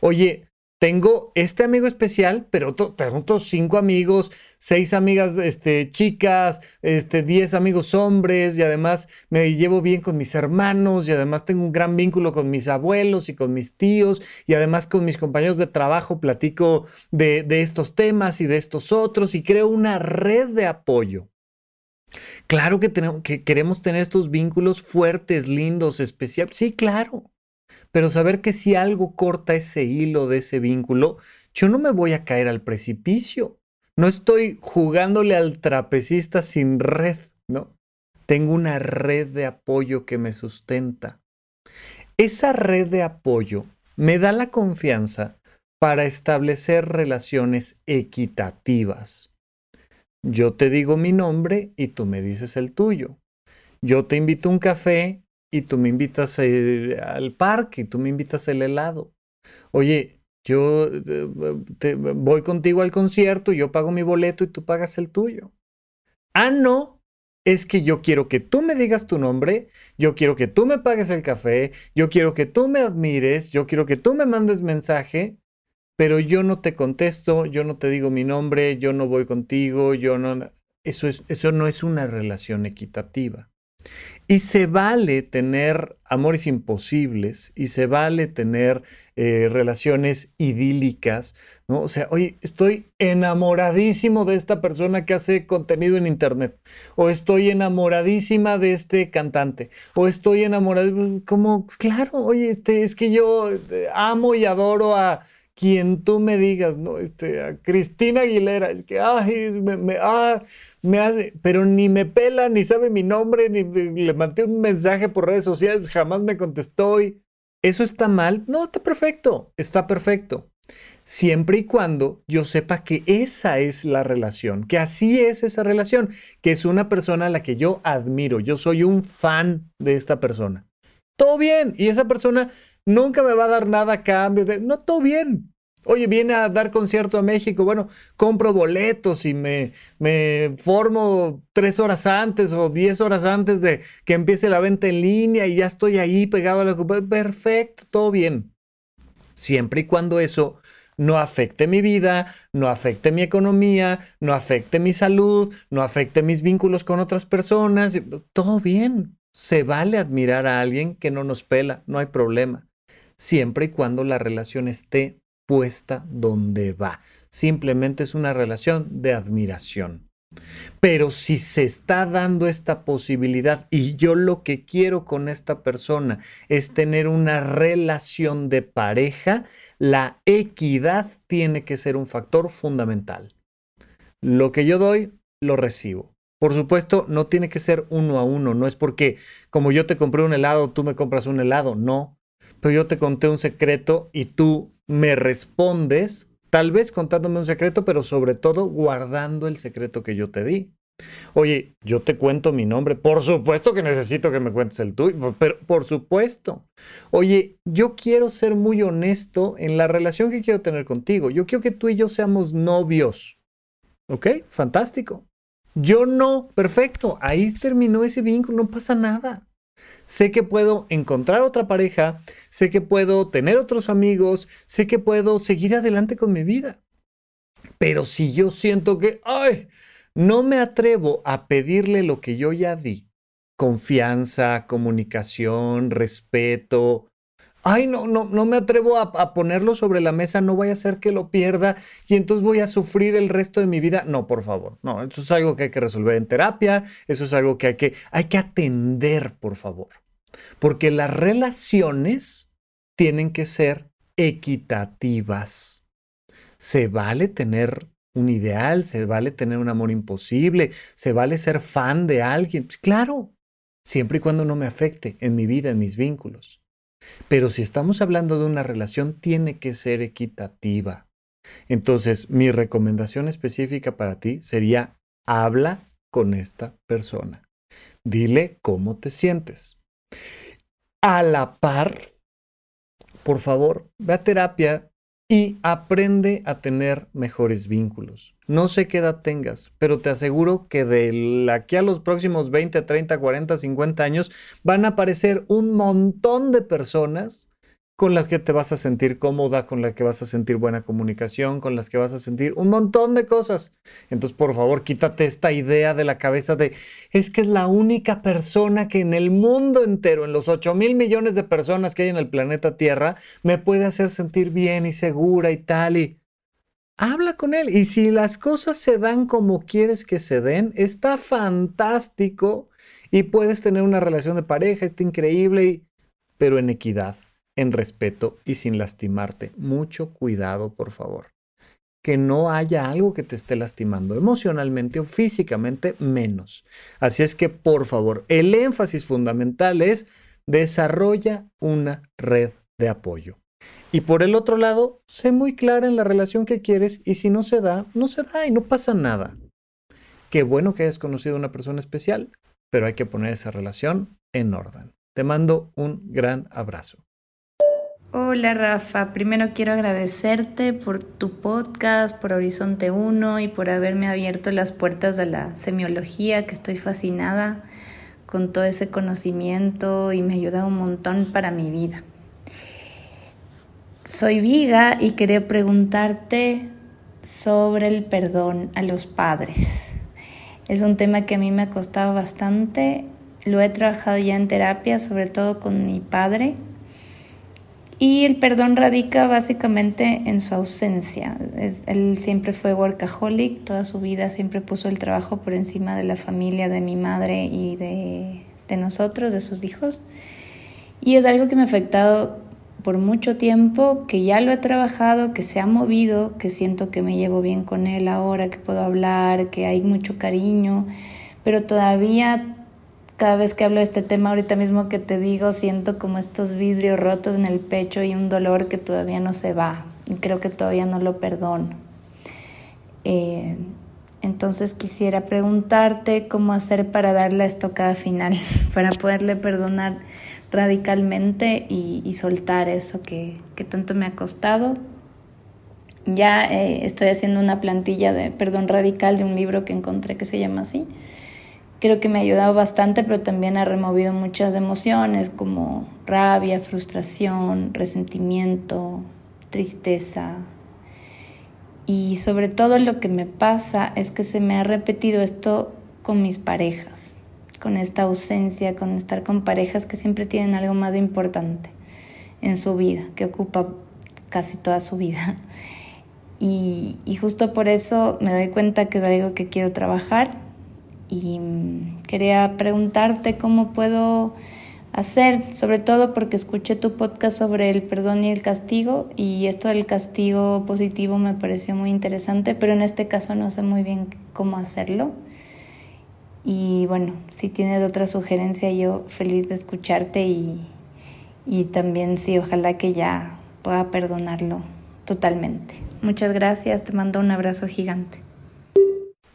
Speaker 1: Oye, tengo este amigo especial, pero tengo cinco amigos, seis amigas este, chicas, este, diez amigos hombres, y además me llevo bien con mis hermanos, y además tengo un gran vínculo con mis abuelos y con mis tíos, y además con mis compañeros de trabajo platico de estos temas y de estos otros, y creo una red de apoyo. Claro que, tenemos, que queremos tener estos vínculos fuertes, lindos, especiales. Sí, claro. Pero saber que si algo corta ese hilo de ese vínculo, yo no me voy a caer al precipicio. No estoy jugándole al trapecista sin red, ¿no? Tengo una red de apoyo que me sustenta. Esa red de apoyo me da la confianza para establecer relaciones equitativas. Yo te digo mi nombre y tú me dices el tuyo. Yo te invito a un café y tú me invitas eh, al parque y tú me invitas el helado. Oye, yo eh, voy contigo al concierto, yo pago mi boleto y tú pagas el tuyo. Ah, no, es que yo quiero que tú me digas tu nombre, yo quiero que tú me pagues el café, yo quiero que tú me admires, yo quiero que tú me mandes mensaje pero yo no te contesto, yo no te digo mi nombre, yo no voy contigo, yo no... Eso, es, eso no es una relación equitativa. Y se vale tener amores imposibles y se vale tener eh, relaciones idílicas, ¿no? O sea, oye, estoy enamoradísimo de esta persona que hace contenido en internet, o estoy enamoradísima de este cantante, o estoy enamorado, como, claro, oye, este, es que yo eh, amo y adoro a quien tú me digas, ¿no? Este, a Cristina Aguilera, es que, ay, me, ah, me hace, pero ni me pela, ni sabe mi nombre, ni le mandé un mensaje por redes sociales, jamás me contestó y ¿eso está mal? No, está perfecto, está perfecto. Siempre y cuando yo sepa que esa es la relación, que así es esa relación, que es una persona a la que yo admiro, yo soy un fan de esta persona. Todo bien, y esa persona nunca me va a dar nada a cambio. De, no, todo bien. Oye, viene a dar concierto a México. Bueno, compro boletos y me, me formo tres horas antes o diez horas antes de que empiece la venta en línea y ya estoy ahí pegado a la Perfecto, todo bien. Siempre y cuando eso no afecte mi vida, no afecte mi economía, no afecte mi salud, no afecte mis vínculos con otras personas. Todo bien. Se vale admirar a alguien que no nos pela, no hay problema siempre y cuando la relación esté puesta donde va. Simplemente es una relación de admiración. Pero si se está dando esta posibilidad y yo lo que quiero con esta persona es tener una relación de pareja, la equidad tiene que ser un factor fundamental. Lo que yo doy, lo recibo. Por supuesto, no tiene que ser uno a uno, no es porque como yo te compré un helado, tú me compras un helado, no pero yo te conté un secreto y tú me respondes, tal vez contándome un secreto, pero sobre todo guardando el secreto que yo te di. Oye, yo te cuento mi nombre. Por supuesto que necesito que me cuentes el tuyo, pero por supuesto. Oye, yo quiero ser muy honesto en la relación que quiero tener contigo. Yo quiero que tú y yo seamos novios. ¿Ok? Fantástico. Yo no. Perfecto. Ahí terminó ese vínculo. No pasa nada. Sé que puedo encontrar otra pareja, sé que puedo tener otros amigos, sé que puedo seguir adelante con mi vida. Pero si yo siento que, ay, no me atrevo a pedirle lo que yo ya di, confianza, comunicación, respeto, Ay, no, no, no me atrevo a, ponerlo sobre la mesa, no voy a hacer que lo pierda y entonces voy a sufrir el resto de mi vida. No, por favor, no, eso es algo que hay que resolver en terapia, eso es algo que hay que, hay que atender, por favor. Porque las relaciones tienen que ser equitativas. Se vale tener un ideal, se vale tener un amor imposible, se vale ser fan de alguien. Claro, siempre y cuando no me afecte en mi vida, en mis vínculos. Pero si estamos hablando de una relación, tiene que ser equitativa. Entonces, mi recomendación específica para ti sería, habla con esta persona. Dile cómo te sientes. A la par, por favor, ve a terapia y aprende a tener mejores vínculos. No sé qué edad tengas, pero te aseguro que de aquí a los próximos 20, 30, 40, 50 años van a aparecer un montón de personas con las que te vas a sentir cómoda, con las que vas a sentir buena comunicación, con las que vas a sentir un montón de cosas. Entonces, por favor, quítate esta idea de la cabeza de, es que es la única persona que en el mundo entero, en los 8 mil millones de personas que hay en el planeta Tierra, me puede hacer sentir bien y segura y tal. Y habla con él. Y si las cosas se dan como quieres que se den, está fantástico y puedes tener una relación de pareja, está increíble, pero en equidad en respeto y sin lastimarte. Mucho cuidado, por favor. Que no haya algo que te esté lastimando emocionalmente o físicamente menos. Así es que, por favor, el énfasis fundamental es desarrolla una red de apoyo. Y por el otro lado, sé muy clara en la relación que quieres y si no se da, no se da y no pasa nada. Qué bueno que hayas conocido a una persona especial, pero hay que poner esa relación en orden. Te mando un gran abrazo.
Speaker 5: Hola Rafa, primero quiero agradecerte por tu podcast, por Horizonte 1 y por haberme abierto las puertas a la semiología, que estoy fascinada con todo ese conocimiento y me ha ayudado un montón para mi vida. Soy Viga y quería preguntarte sobre el perdón a los padres. Es un tema que a mí me ha costado bastante, lo he trabajado ya en terapia, sobre todo con mi padre y el perdón radica básicamente en su ausencia. él siempre fue workaholic, toda su vida siempre puso el trabajo por encima de la familia, de mi madre y de, de nosotros, de sus hijos. Y es algo que me ha afectado por mucho tiempo, que ya lo he trabajado, que se ha movido, que siento que me llevo bien con él ahora, que puedo hablar, que hay mucho cariño, pero todavía cada vez que hablo de este tema, ahorita mismo que te digo, siento como estos vidrios rotos en el pecho y un dolor que todavía no se va. Y creo que todavía no lo perdono. Eh, entonces quisiera preguntarte cómo hacer para darle la estocada final, para poderle perdonar radicalmente y, soltar eso que, tanto me ha costado. Ya eh, estoy haciendo una plantilla de perdón radical de un libro que encontré que se llama así creo que me ha ayudado bastante, pero también ha removido muchas emociones como rabia, frustración, resentimiento, tristeza. Y sobre todo lo que me pasa es que se me ha repetido esto con mis parejas, con esta ausencia, con estar con parejas que siempre tienen algo más importante en su vida, que ocupa casi toda su vida. Y, justo por eso me doy cuenta que es algo que quiero trabajar y quería preguntarte cómo puedo hacer, sobre todo porque escuché tu podcast sobre el perdón y el castigo y esto del castigo positivo me pareció muy interesante, pero en este caso no sé muy bien cómo hacerlo. Y bueno, si tienes otra sugerencia, yo feliz de escucharte y, y también sí, ojalá que ya pueda perdonarlo totalmente. Muchas gracias, te mando un abrazo gigante.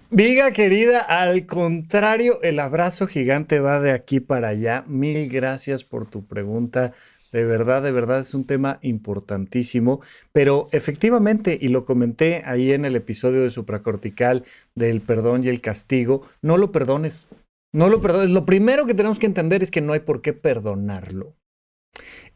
Speaker 1: Viga querida, al contrario, el abrazo gigante va de aquí para allá. Mil gracias por tu pregunta. De verdad, de verdad es un tema importantísimo, pero efectivamente, y lo comenté ahí en el episodio de supracortical del perdón y el castigo, no lo perdones, no lo perdones. Lo primero que tenemos que entender es que no hay por qué perdonarlo.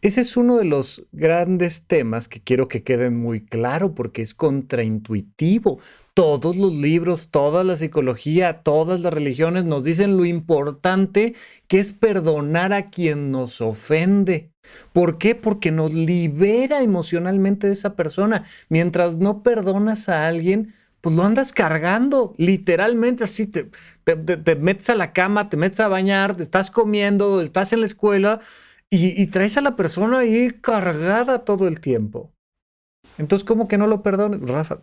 Speaker 1: Ese es uno de los grandes temas que quiero que queden muy claro porque es contraintuitivo. Todos los libros, toda la psicología, todas las religiones nos dicen lo importante que es perdonar a quien nos ofende. ¿Por qué? Porque nos libera emocionalmente de esa persona. Mientras no perdonas a alguien, pues lo andas cargando, literalmente así, te, te, metes a la cama, te metes a bañar, te estás comiendo, estás en la escuela y, traes a la persona ahí cargada todo el tiempo. Entonces, ¿cómo que no lo perdones? Rafa,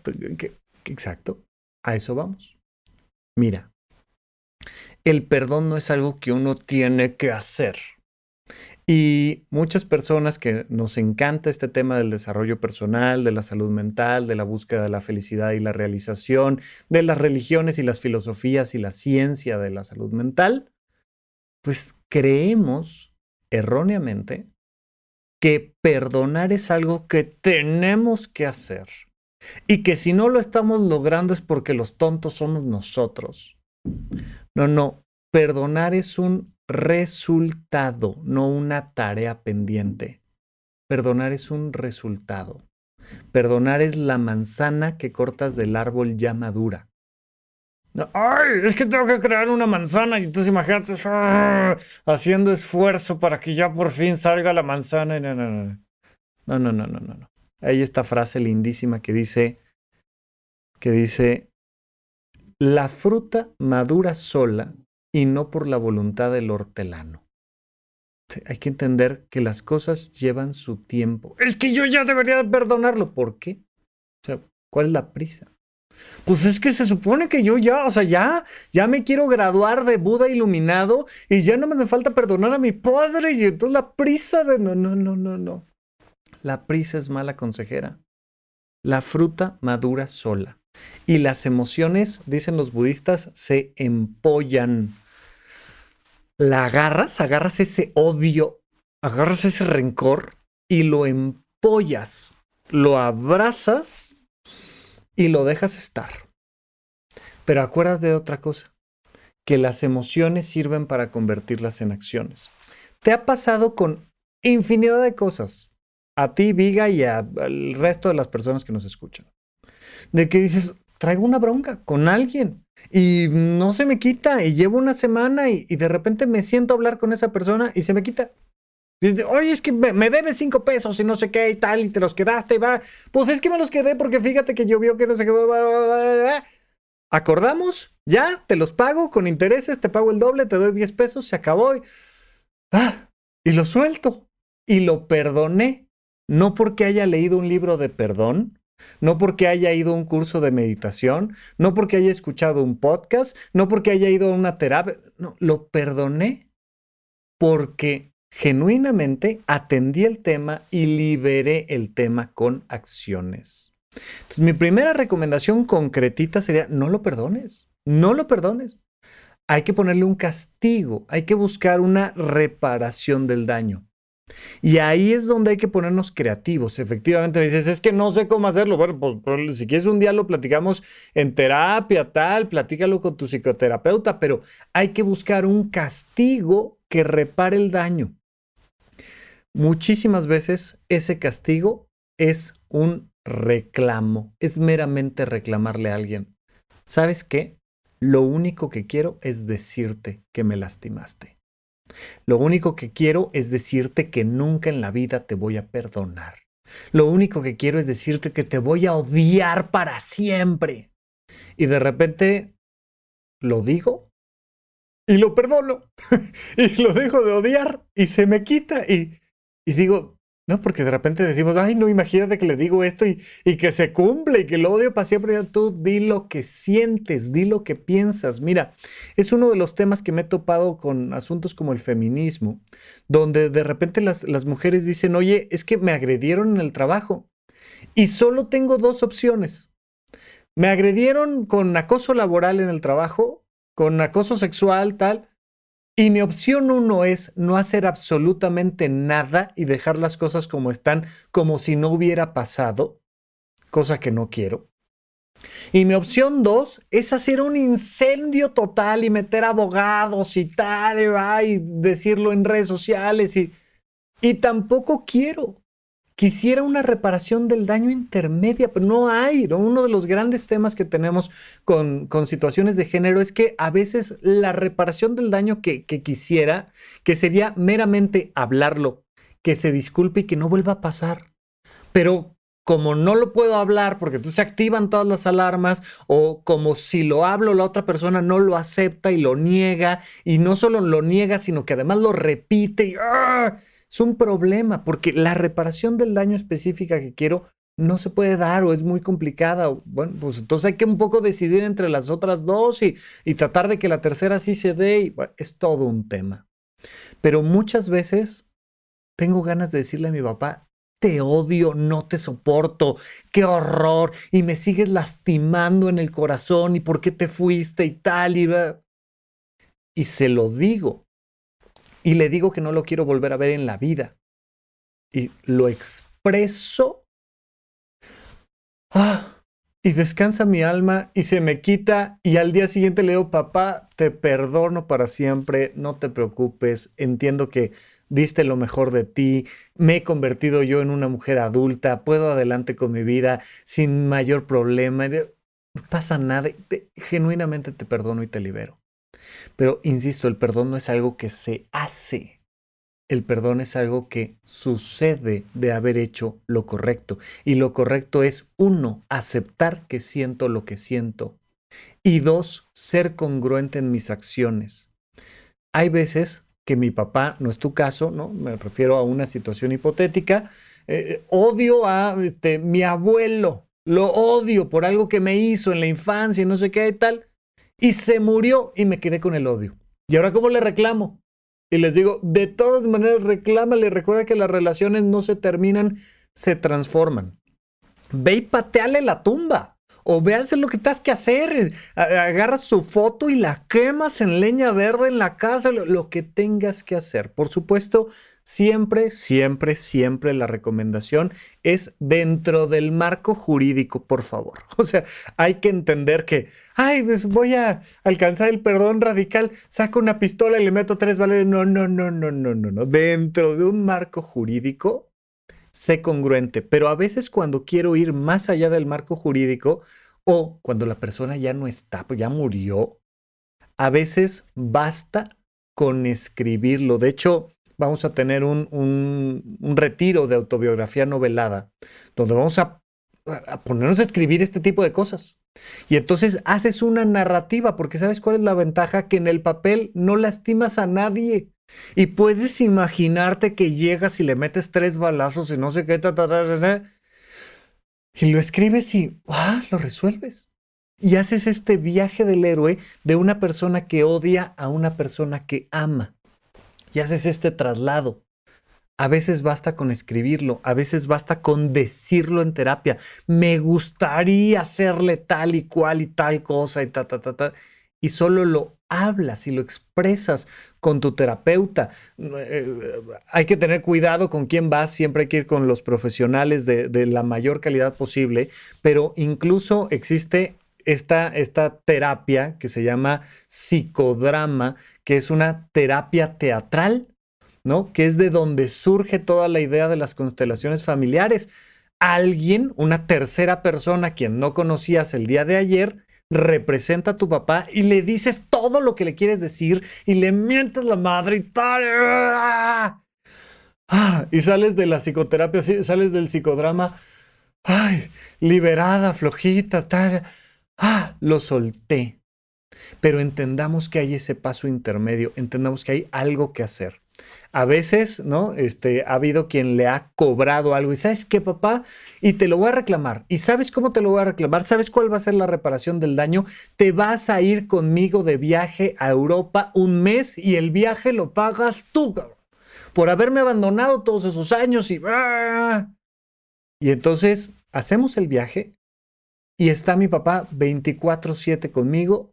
Speaker 1: exacto, a eso vamos. Mira, el perdón no es algo que uno tiene que hacer. Y muchas personas que nos encanta este tema del desarrollo personal, de la salud mental, de la búsqueda de la felicidad y la realización, de las religiones y las filosofías y la ciencia de la salud mental, pues creemos erróneamente que perdonar es algo que tenemos que hacer y que si no lo estamos logrando es porque los tontos somos nosotros. No, no, perdonar es un resultado, no una tarea pendiente. Perdonar es un resultado. Perdonar es la manzana que cortas del árbol ya madura. Ay, es que tengo que crear una manzana y entonces imagínate ¡ah! haciendo esfuerzo para que ya por fin salga la manzana. No, no, no. No, no, no, no, no. Hay esta frase lindísima que dice, que dice, la fruta madura sola y no por la voluntad del hortelano. Hay que entender que las cosas llevan su tiempo. Es que yo ya debería perdonarlo. ¿Por qué? O sea, ¿cuál es la prisa? Pues es que se supone que yo ya, o sea, ya, ya me quiero graduar de Buda iluminado y ya no me falta perdonar a mi padre y entonces la prisa de no, no, no, no, no. La prisa es mala consejera. La fruta madura sola. Y las emociones, dicen los budistas, se empollan. La agarras, agarras ese odio, agarras ese rencor y lo empollas. Lo abrazas y lo dejas estar. Pero acuérdate de otra cosa, que las emociones sirven para convertirlas en acciones. Te ha pasado con infinidad de cosas, a ti, Viga, y al resto de las personas que nos escuchan, de que dices, traigo una bronca con alguien y no se me quita y llevo una semana y, y de repente me siento a hablar con esa persona y se me quita. Oye, es que me, debes cinco pesos y no sé qué y tal, y te los quedaste y va. Pues es que me los quedé porque fíjate que llovió que no sé qué. Acordamos, ya, te los pago con intereses, te pago el doble, te doy 10 pesos, se acabó. Y, ah, y lo suelto. Y lo perdoné. No porque haya leído un libro de perdón, no porque haya ido a un curso de meditación, no porque haya escuchado un podcast, no porque haya ido a una terapia. No, lo perdoné porque genuinamente atendí el tema y liberé el tema con acciones. Mi primera recomendación concretita sería, no lo perdones, no lo perdones. Hay que ponerle un castigo, hay que buscar una reparación del daño. Y ahí es donde hay que ponernos creativos. Efectivamente, me dices, es que no sé cómo hacerlo. Bueno, pues, pues, si quieres un día lo platicamos en terapia, tal, platícalo con tu psicoterapeuta, pero hay que buscar un castigo que repare el daño. Muchísimas veces ese castigo es un reclamo, es meramente reclamarle a alguien. ¿Sabes qué? Lo único que quiero es decirte que me lastimaste. Lo único que quiero es decirte que nunca en la vida te voy a perdonar. Lo único que quiero es decirte que te voy a odiar para siempre. Y de repente lo digo y lo perdono y lo dejo de odiar y se me quita y y digo, no, porque de repente decimos, ay, no, imagínate que le digo esto y, y que se cumple y que lo odio para siempre. Tú di lo que sientes, di lo que piensas. Mira, es uno de los temas que me he topado con asuntos como el feminismo, donde de repente las, las mujeres dicen, oye, es que me agredieron en el trabajo y solo tengo dos opciones. Me agredieron con acoso laboral en el trabajo, con acoso sexual, tal, y mi opción uno es no hacer absolutamente nada y dejar las cosas como están, como si no hubiera pasado, cosa que no quiero. Y mi opción dos es hacer un incendio total y meter abogados y tal, y, y decirlo en redes sociales y Y tampoco quiero. Quisiera una reparación del daño intermedia, pero no hay. Uno de los grandes temas que tenemos con, situaciones de género es que a veces la reparación del daño que, quisiera, que sería meramente hablarlo, que se disculpe y que no vuelva a pasar. Pero como no lo puedo hablar porque entonces se activan todas las alarmas o como si lo hablo la otra persona no lo acepta y lo niega y no solo lo niega sino que además lo repite y ¡ah! Es un problema porque la reparación del daño específica que quiero no se puede dar o es muy complicada. Bueno, pues entonces hay que un poco decidir entre las otras dos y, y tratar de que la tercera sí se dé. Es todo un tema. Pero muchas veces tengo ganas de decirle a mi papá, te odio, no te soporto, qué horror, y me sigues lastimando en el corazón, y por qué te fuiste y tal, y, y se lo digo. Y le digo que no lo quiero volver a ver en la vida. Y lo expreso. Ah, y descansa mi alma y se me quita y al día siguiente le digo, papá, te perdono para siempre, no te preocupes, entiendo que diste lo mejor de ti, me he convertido yo en una mujer adulta, puedo adelante con mi vida sin mayor problema, no pasa nada, genuinamente te perdono y te libero. Pero, insisto, el perdón no es algo que se hace, el perdón es algo que sucede de haber hecho lo correcto. Y lo correcto es, uno, aceptar que siento lo que siento. Y dos, ser congruente en mis acciones. Hay veces que mi papá, no es tu caso, ¿no? Me refiero a una situación hipotética, eh, odio a este, mi abuelo, lo odio por algo que me hizo en la infancia y no sé qué y tal, y se murió y me quedé con el odio. ¿Y ahora cómo le reclamo? Y les digo, de todas maneras, reclámale, recuerda que las relaciones no se terminan, se transforman. Ve y pateale la tumba o véanse lo que tienes que hacer. Agarras su foto y la quemas en leña verde en la casa, lo, que tengas que hacer. Por supuesto, siempre, siempre, siempre la recomendación es dentro del marco jurídico, por favor. O sea, hay que entender que, ay, pues voy a alcanzar el perdón radical, saco una pistola y le meto tres balas. No, no, no, no, no, no, no. Dentro de un marco jurídico sé congruente, pero a veces cuando quiero ir más allá del marco jurídico o cuando la persona ya no está, pues ya murió, a veces basta con escribirlo. De hecho, vamos a tener un, un, retiro de autobiografía novelada, donde vamos a, ponernos a escribir este tipo de cosas. Y entonces haces una narrativa, porque ¿sabes cuál es la ventaja? Que en el papel no lastimas a nadie. Y puedes imaginarte que llegas y le metes tres balazos y no sé qué, y lo escribes y ah, lo resuelves. Y haces este viaje del héroe de una persona que odia a una persona que ama. Y haces este traslado. A veces basta con escribirlo, a veces basta con decirlo en terapia. Me gustaría hacerle tal y cual y tal cosa y ta, ta, ta, ta. Y solo lo hablas y lo expresas con tu terapeuta. Eh, hay que tener cuidado con quién vas, siempre hay que ir con los profesionales de, la mayor calidad posible, pero incluso existe esta, esta, terapia que se llama psicodrama, que es una terapia teatral, ¿no? Que es de donde surge toda la idea de las constelaciones familiares. Alguien, una tercera persona, quien no conocías el día de ayer, representa a tu papá y le dices todo lo que le quieres decir y le mientes la madre y tal. Ah, y sales de la psicoterapia, sales del psicodrama, ay, liberada, flojita, tal. Ah, lo solté. Pero entendamos que hay ese paso intermedio, entendamos que hay algo que hacer. A veces, ¿no? Este, ha habido quien le ha cobrado algo y sabes qué, papá, y te lo voy a reclamar. ¿Y sabes cómo te lo voy a reclamar? ¿Sabes cuál va a ser la reparación del daño? Te vas a ir conmigo de viaje a Europa un mes y el viaje lo pagas tú, por haberme abandonado todos esos años y... ¡ah! Y entonces hacemos el viaje y está mi papá 24/7 conmigo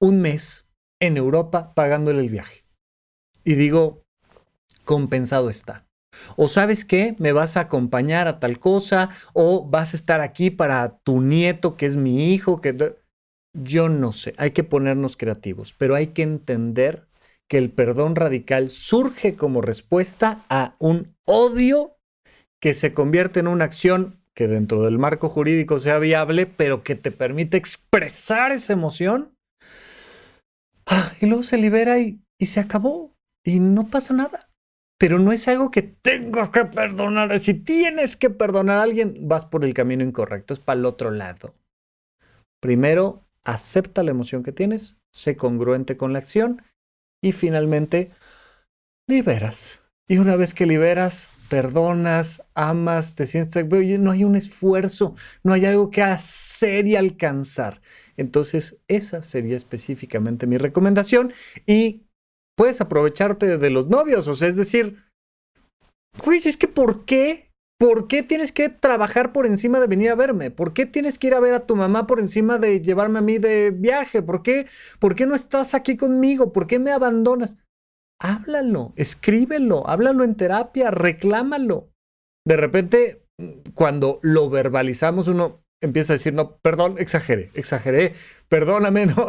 Speaker 1: un mes en Europa pagándole el viaje. Y digo, compensado está. O sabes qué, me vas a acompañar a tal cosa, o vas a estar aquí para tu nieto, que es mi hijo, que yo no sé, hay que ponernos creativos, pero hay que entender que el perdón radical surge como respuesta a un odio que se convierte en una acción que dentro del marco jurídico sea viable, pero que te permite expresar esa emoción. Ah, y luego se libera y, se acabó. Y no pasa nada. Pero no es algo que tengo que perdonar. Si tienes que perdonar a alguien, vas por el camino incorrecto. Es para el otro lado. Primero, acepta la emoción que tienes, sé congruente con la acción y finalmente, liberas. Y una vez que liberas, perdonas, amas, te sientes, no hay un esfuerzo, no hay algo que hacer y alcanzar. Entonces, esa sería específicamente mi recomendación y puedes aprovecharte de los novios, o sea, es decir, pues es que ¿por qué? ¿Por qué tienes que trabajar por encima de venir a verme? ¿Por qué tienes que ir a ver a tu mamá por encima de llevarme a mí de viaje? ¿Por qué, ¿Por qué no estás aquí conmigo? ¿Por qué me abandonas? Háblalo, escríbelo, háblalo en terapia, reclámalo. De repente, cuando lo verbalizamos, uno empieza a decir, no, perdón, exageré, exageré, perdóname, ¿no?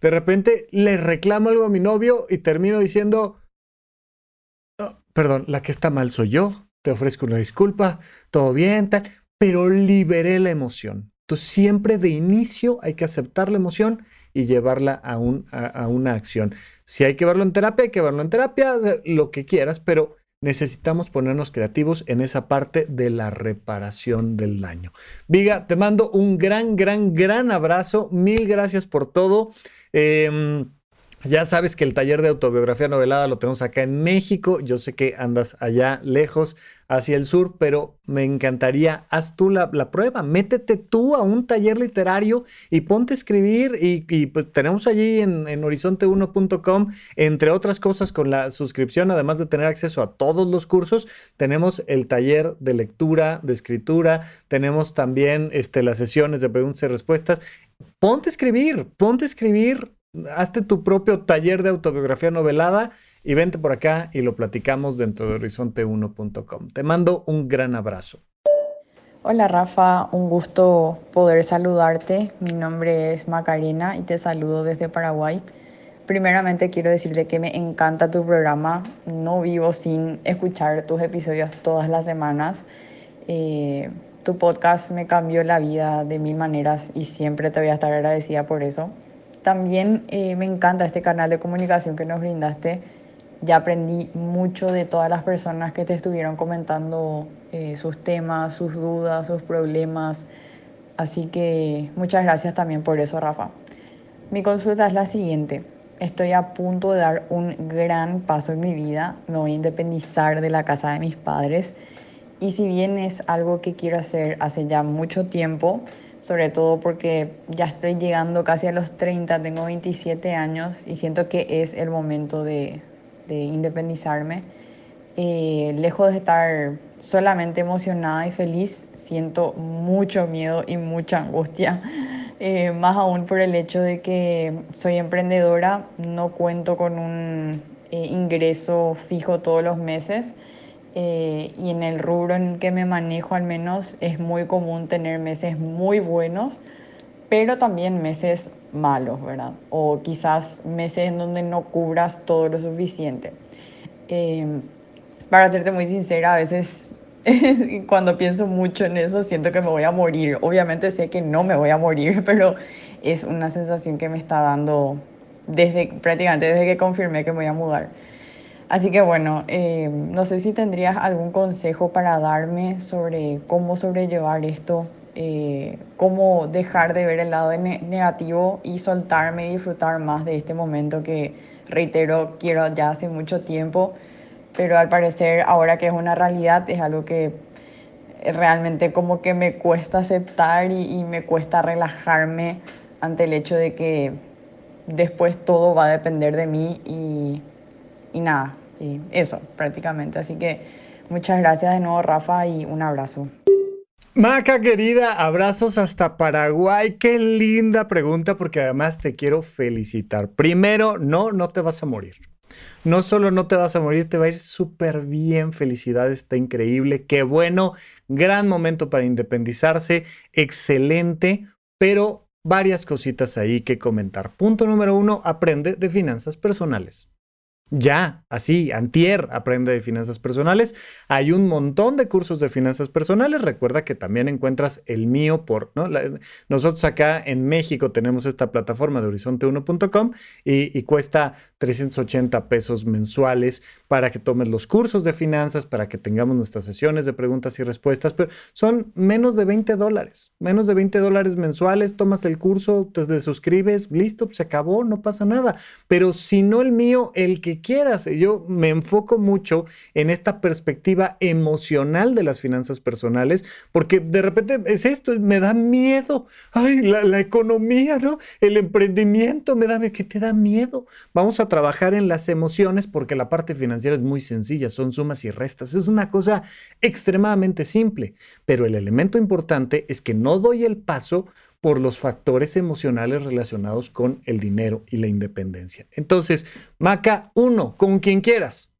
Speaker 1: De repente le reclamo algo a mi novio y termino diciendo, perdón, la que está mal soy yo, te ofrezco una disculpa, todo bien, tal, pero liberé la emoción. Entonces, siempre de inicio hay que aceptar la emoción y llevarla a, un, a, una acción. Si hay que verlo en terapia, hay que verlo en terapia, lo que quieras, pero necesitamos ponernos creativos en esa parte de la reparación del daño. Viga, te mando un gran, gran, gran abrazo. Mil gracias por todo. Em, ya sabes que el taller de autobiografía novelada lo tenemos acá en México. Yo sé que andas allá lejos, hacia el sur, pero me encantaría, haz tú la, prueba, métete tú a un taller literario y ponte a escribir. Y, pues tenemos allí en, en horizonte1.com, entre otras cosas, con la suscripción, además de tener acceso a todos los cursos, tenemos el taller de lectura, de escritura, tenemos también este, las sesiones de preguntas y respuestas. Ponte a escribir, ponte a escribir hazte tu propio taller de autobiografía novelada y vente por acá y lo platicamos dentro de horizonte1.com. Te mando un gran abrazo.
Speaker 6: Hola Rafa, un gusto poder saludarte. Mi nombre es Macarena y te saludo desde Paraguay. Primeramente quiero decirte que me encanta tu programa. No vivo sin escuchar tus episodios todas las semanas. Eh, tu podcast me cambió la vida de mil maneras y siempre te voy a estar agradecida por eso. También eh, me encanta este canal de comunicación que nos brindaste. Ya aprendí mucho de todas las personas que te estuvieron comentando eh, sus temas, sus dudas, sus problemas. Así que muchas gracias también por eso, Rafa. Mi consulta es la siguiente. Estoy a punto de dar un gran paso en mi vida. Me voy a independizar de la casa de mis padres. Y si bien es algo que quiero hacer hace ya mucho tiempo, sobre todo porque ya estoy llegando casi a los 30, tengo 27 años y siento que es el momento de, independizarme. Eh, lejos de estar solamente emocionada y feliz, siento mucho miedo y mucha angustia, eh, más aún por el hecho de que soy emprendedora, no cuento con un eh, ingreso fijo todos los meses eh, y en el rubro en que me manejo al menos es muy común tener meses muy buenos, pero también meses malos, ¿verdad? O quizás meses en donde no cubras todo lo suficiente. Em, para serte muy sincera, a veces cuando pienso mucho en eso siento que me voy a morir. Obviamente sé que no me voy a morir, pero es una sensación que me está dando desde prácticamente desde que confirmé que me voy a mudar. Así que bueno, eh, no sé si tendrías algún consejo para darme sobre cómo sobrellevar esto, eh, cómo dejar de ver el lado negativo y soltarme y disfrutar más de este momento que, reitero, quiero ya hace mucho tiempo, pero al parecer ahora que es una realidad es algo que realmente como que me cuesta aceptar y, me cuesta relajarme ante el hecho de que después todo va a depender de mí y y nada, y eso prácticamente. Así que muchas gracias de nuevo Rafa y un abrazo.
Speaker 1: Maca querida, abrazos hasta Paraguay. Qué linda pregunta porque además te quiero felicitar. Primero, no, no te vas a morir. No solo no te vas a morir, te va a ir súper bien. Felicidades, está increíble. Qué bueno. Gran momento para independizarse. Excelente. Pero varias cositas ahí que comentar. Punto número uno, aprende de finanzas personales. Ya, así, antier, aprende de finanzas personales. Hay un montón de cursos de finanzas personales. Recuerda que también encuentras el mío por, ¿no? nosotros acá en México tenemos esta plataforma de horizonte1.com y, y, cuesta 380 pesos mensuales para que tomes los cursos de finanzas, para que tengamos nuestras sesiones de preguntas y respuestas, pero son menos de 20 dólares, menos de 20 dólares mensuales, tomas el curso, te suscribes, listo, se acabó, no pasa nada. Pero si no el mío, el que quieras. Yo me enfoco mucho en esta perspectiva emocional de las finanzas personales, porque de repente es esto, me da miedo. Ay, la, economía, ¿no? El emprendimiento me da, ¿qué te da miedo? Vamos a trabajar en las emociones porque la parte financiera es muy sencilla, son sumas y restas. Es una cosa extremadamente simple, pero el elemento importante es que no doy el paso por los factores emocionales relacionados con el dinero y la independencia. Entonces, Maca, uno, con quien quieras,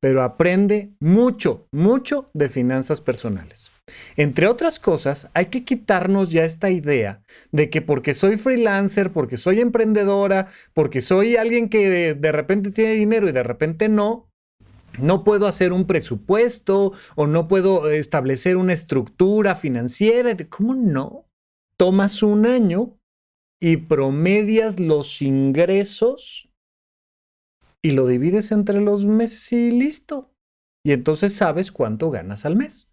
Speaker 1: pero aprende mucho, mucho de finanzas personales. Entre otras cosas, hay que quitarnos ya esta idea de que porque soy freelancer, porque soy emprendedora, porque soy alguien que de, repente tiene dinero y de repente no, no puedo hacer un presupuesto o no puedo establecer una estructura financiera. ¿Cómo no? Tomas un año y promedias los ingresos y lo divides entre los meses y listo. Y entonces sabes cuánto ganas al mes.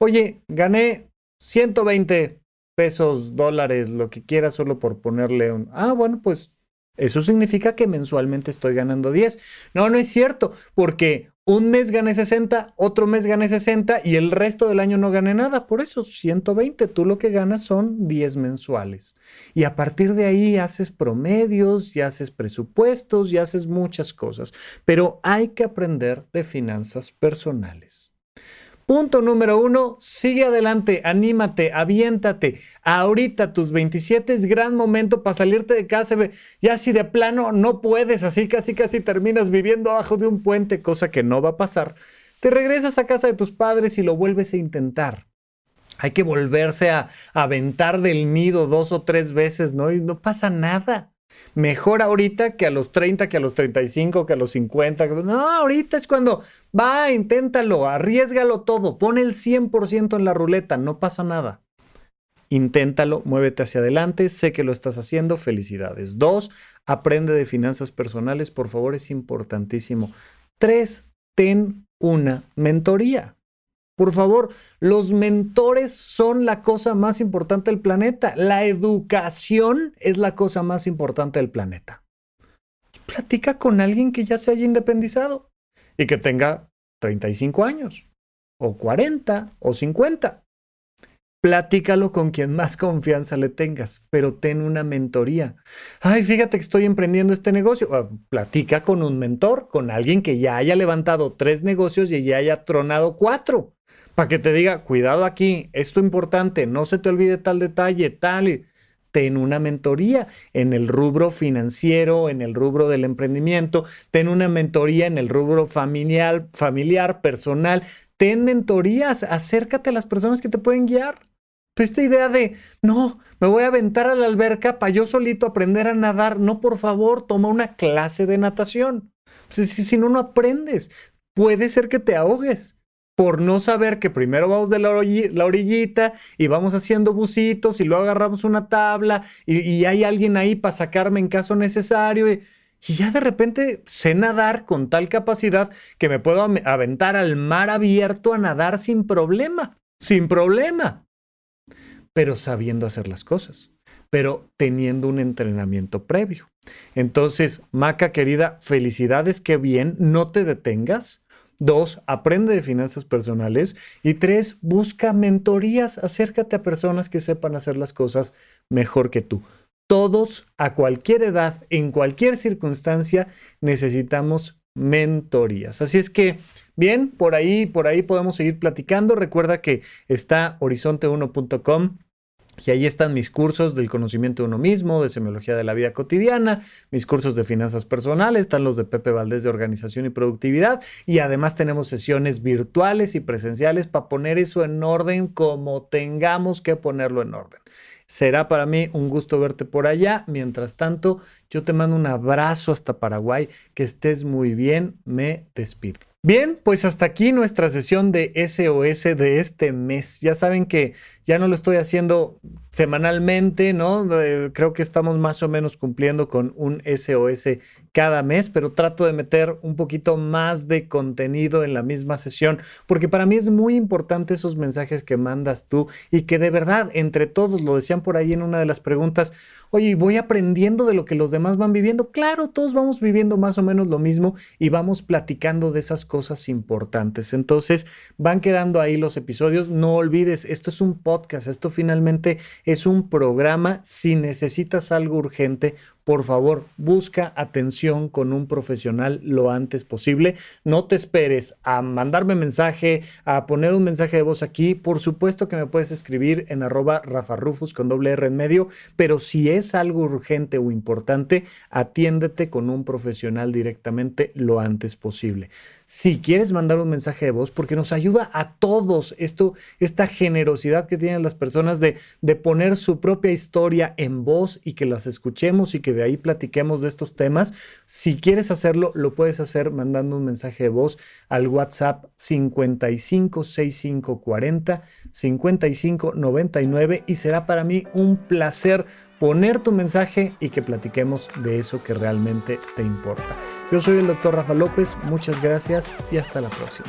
Speaker 1: Oye, gané 120 pesos, dólares, lo que quieras, solo por ponerle un... Ah, bueno, pues eso significa que mensualmente estoy ganando 10. No, no es cierto, porque un mes gané 60, otro mes gané 60 y el resto del año no gané nada. Por eso, 120, tú lo que ganas son 10 mensuales. Y a partir de ahí haces promedios, y haces presupuestos, y haces muchas cosas. Pero hay que aprender de finanzas personales. Punto número uno, sigue adelante, anímate, aviéntate. Ahorita tus 27 es gran momento para salirte de casa. Ya si de plano no puedes, así casi casi terminas viviendo abajo de un puente, cosa que no va a pasar. Te regresas a casa de tus padres y lo vuelves a intentar. Hay que volverse a aventar del nido dos o tres veces, ¿no? Y no pasa nada. Mejor ahorita que a los 30, que a los 35, que a los 50. No, ahorita es cuando va, inténtalo, arriesgalo todo, pon el 100% en la ruleta, no pasa nada. Inténtalo, muévete hacia adelante, sé que lo estás haciendo, felicidades. Dos, aprende de finanzas personales, por favor, es importantísimo. Tres, ten una mentoría. Por favor, los mentores son la cosa más importante del planeta. La educación es la cosa más importante del planeta. Platica con alguien que ya se haya independizado y que tenga 35 años, o 40, o 50. Platícalo con quien más confianza le tengas, pero ten una mentoría. Ay, fíjate que estoy emprendiendo este negocio. Ah, platica con un mentor, con alguien que ya haya levantado tres negocios y ya haya tronado cuatro para que te diga, cuidado aquí, esto importante, no se te olvide tal detalle, tal. Ten una mentoría en el rubro financiero, en el rubro del emprendimiento, ten una mentoría en el rubro familiar, familiar, personal. Ten mentorías, acércate a las personas que te pueden guiar. Pues esta idea de, no, me voy a aventar a la alberca para yo solito aprender a nadar. No, por favor, toma una clase de natación. Pues si, si no, no aprendes. Puede ser que te ahogues por no saber que primero vamos de la, orillita y vamos haciendo bucitos y luego agarramos una tabla y, hay alguien ahí para sacarme en caso necesario. Y, y, ya de repente sé nadar con tal capacidad que me puedo aventar al mar abierto a nadar sin problema, sin problema, pero sabiendo hacer las cosas, pero teniendo un entrenamiento previo. Entonces, Maca querida, felicidades, qué bien, no te detengas Dos, aprende de finanzas personales. Y tres, busca mentorías. Acércate a personas que sepan hacer las cosas mejor que tú. Todos, a cualquier edad, en cualquier circunstancia, necesitamos mentorías. Así es que, bien, por ahí, por ahí podemos seguir platicando. Recuerda que está horizonte1.com y ahí están mis cursos del conocimiento de uno mismo, de semiología de la vida cotidiana, mis cursos de finanzas personales, están los de Pepe Valdés de organización y productividad. Y además tenemos sesiones virtuales y presenciales para poner eso en orden como tengamos que ponerlo en orden. Será para mí un gusto verte por allá. Mientras tanto, Yo te mando un abrazo hasta Paraguay, que estés muy bien, me despido. Bien, pues hasta aquí nuestra sesión de SOS de este mes. Ya saben que ya no lo estoy haciendo semanalmente, ¿no? creo que estamos más o menos cumpliendo con un SOS cada mes, pero trato de meter un poquito más de contenido en la misma sesión, porque para mí es muy importante esos mensajes que mandas tú y que de verdad, entre todos, lo decían por ahí en una de las preguntas, oye, voy aprendiendo de lo que los demás van viviendo. Claro, todos vamos viviendo más o menos lo mismo y vamos platicando de esas cosas importantes. Entonces, van quedando ahí los episodios. No olvides, esto es un podcast, esto finalmente es un programa. Si necesitas algo urgente, por favor, busca atención con un profesional lo antes posible. No te esperes a mandarme mensaje, a poner un mensaje de voz aquí. Por supuesto que me puedes escribir en arroba rafarrufus con doble R en medio, pero si es algo urgente o importante, atiéndete con un profesional directamente lo antes posible. Si quieres mandar un mensaje de voz, porque nos ayuda a todos esto, esta generosidad que tienen las personas de, de poner su propia historia en voz y que las escuchemos y que de ahí platiquemos de estos temas. Si quieres hacerlo, lo puedes hacer mandando un mensaje de voz al WhatsApp 556540 5599 y será para mí un placer poner tu mensaje y que platiquemos de eso que realmente te importa. Yo soy el doctor Rafa López, muchas gracias y hasta la próxima.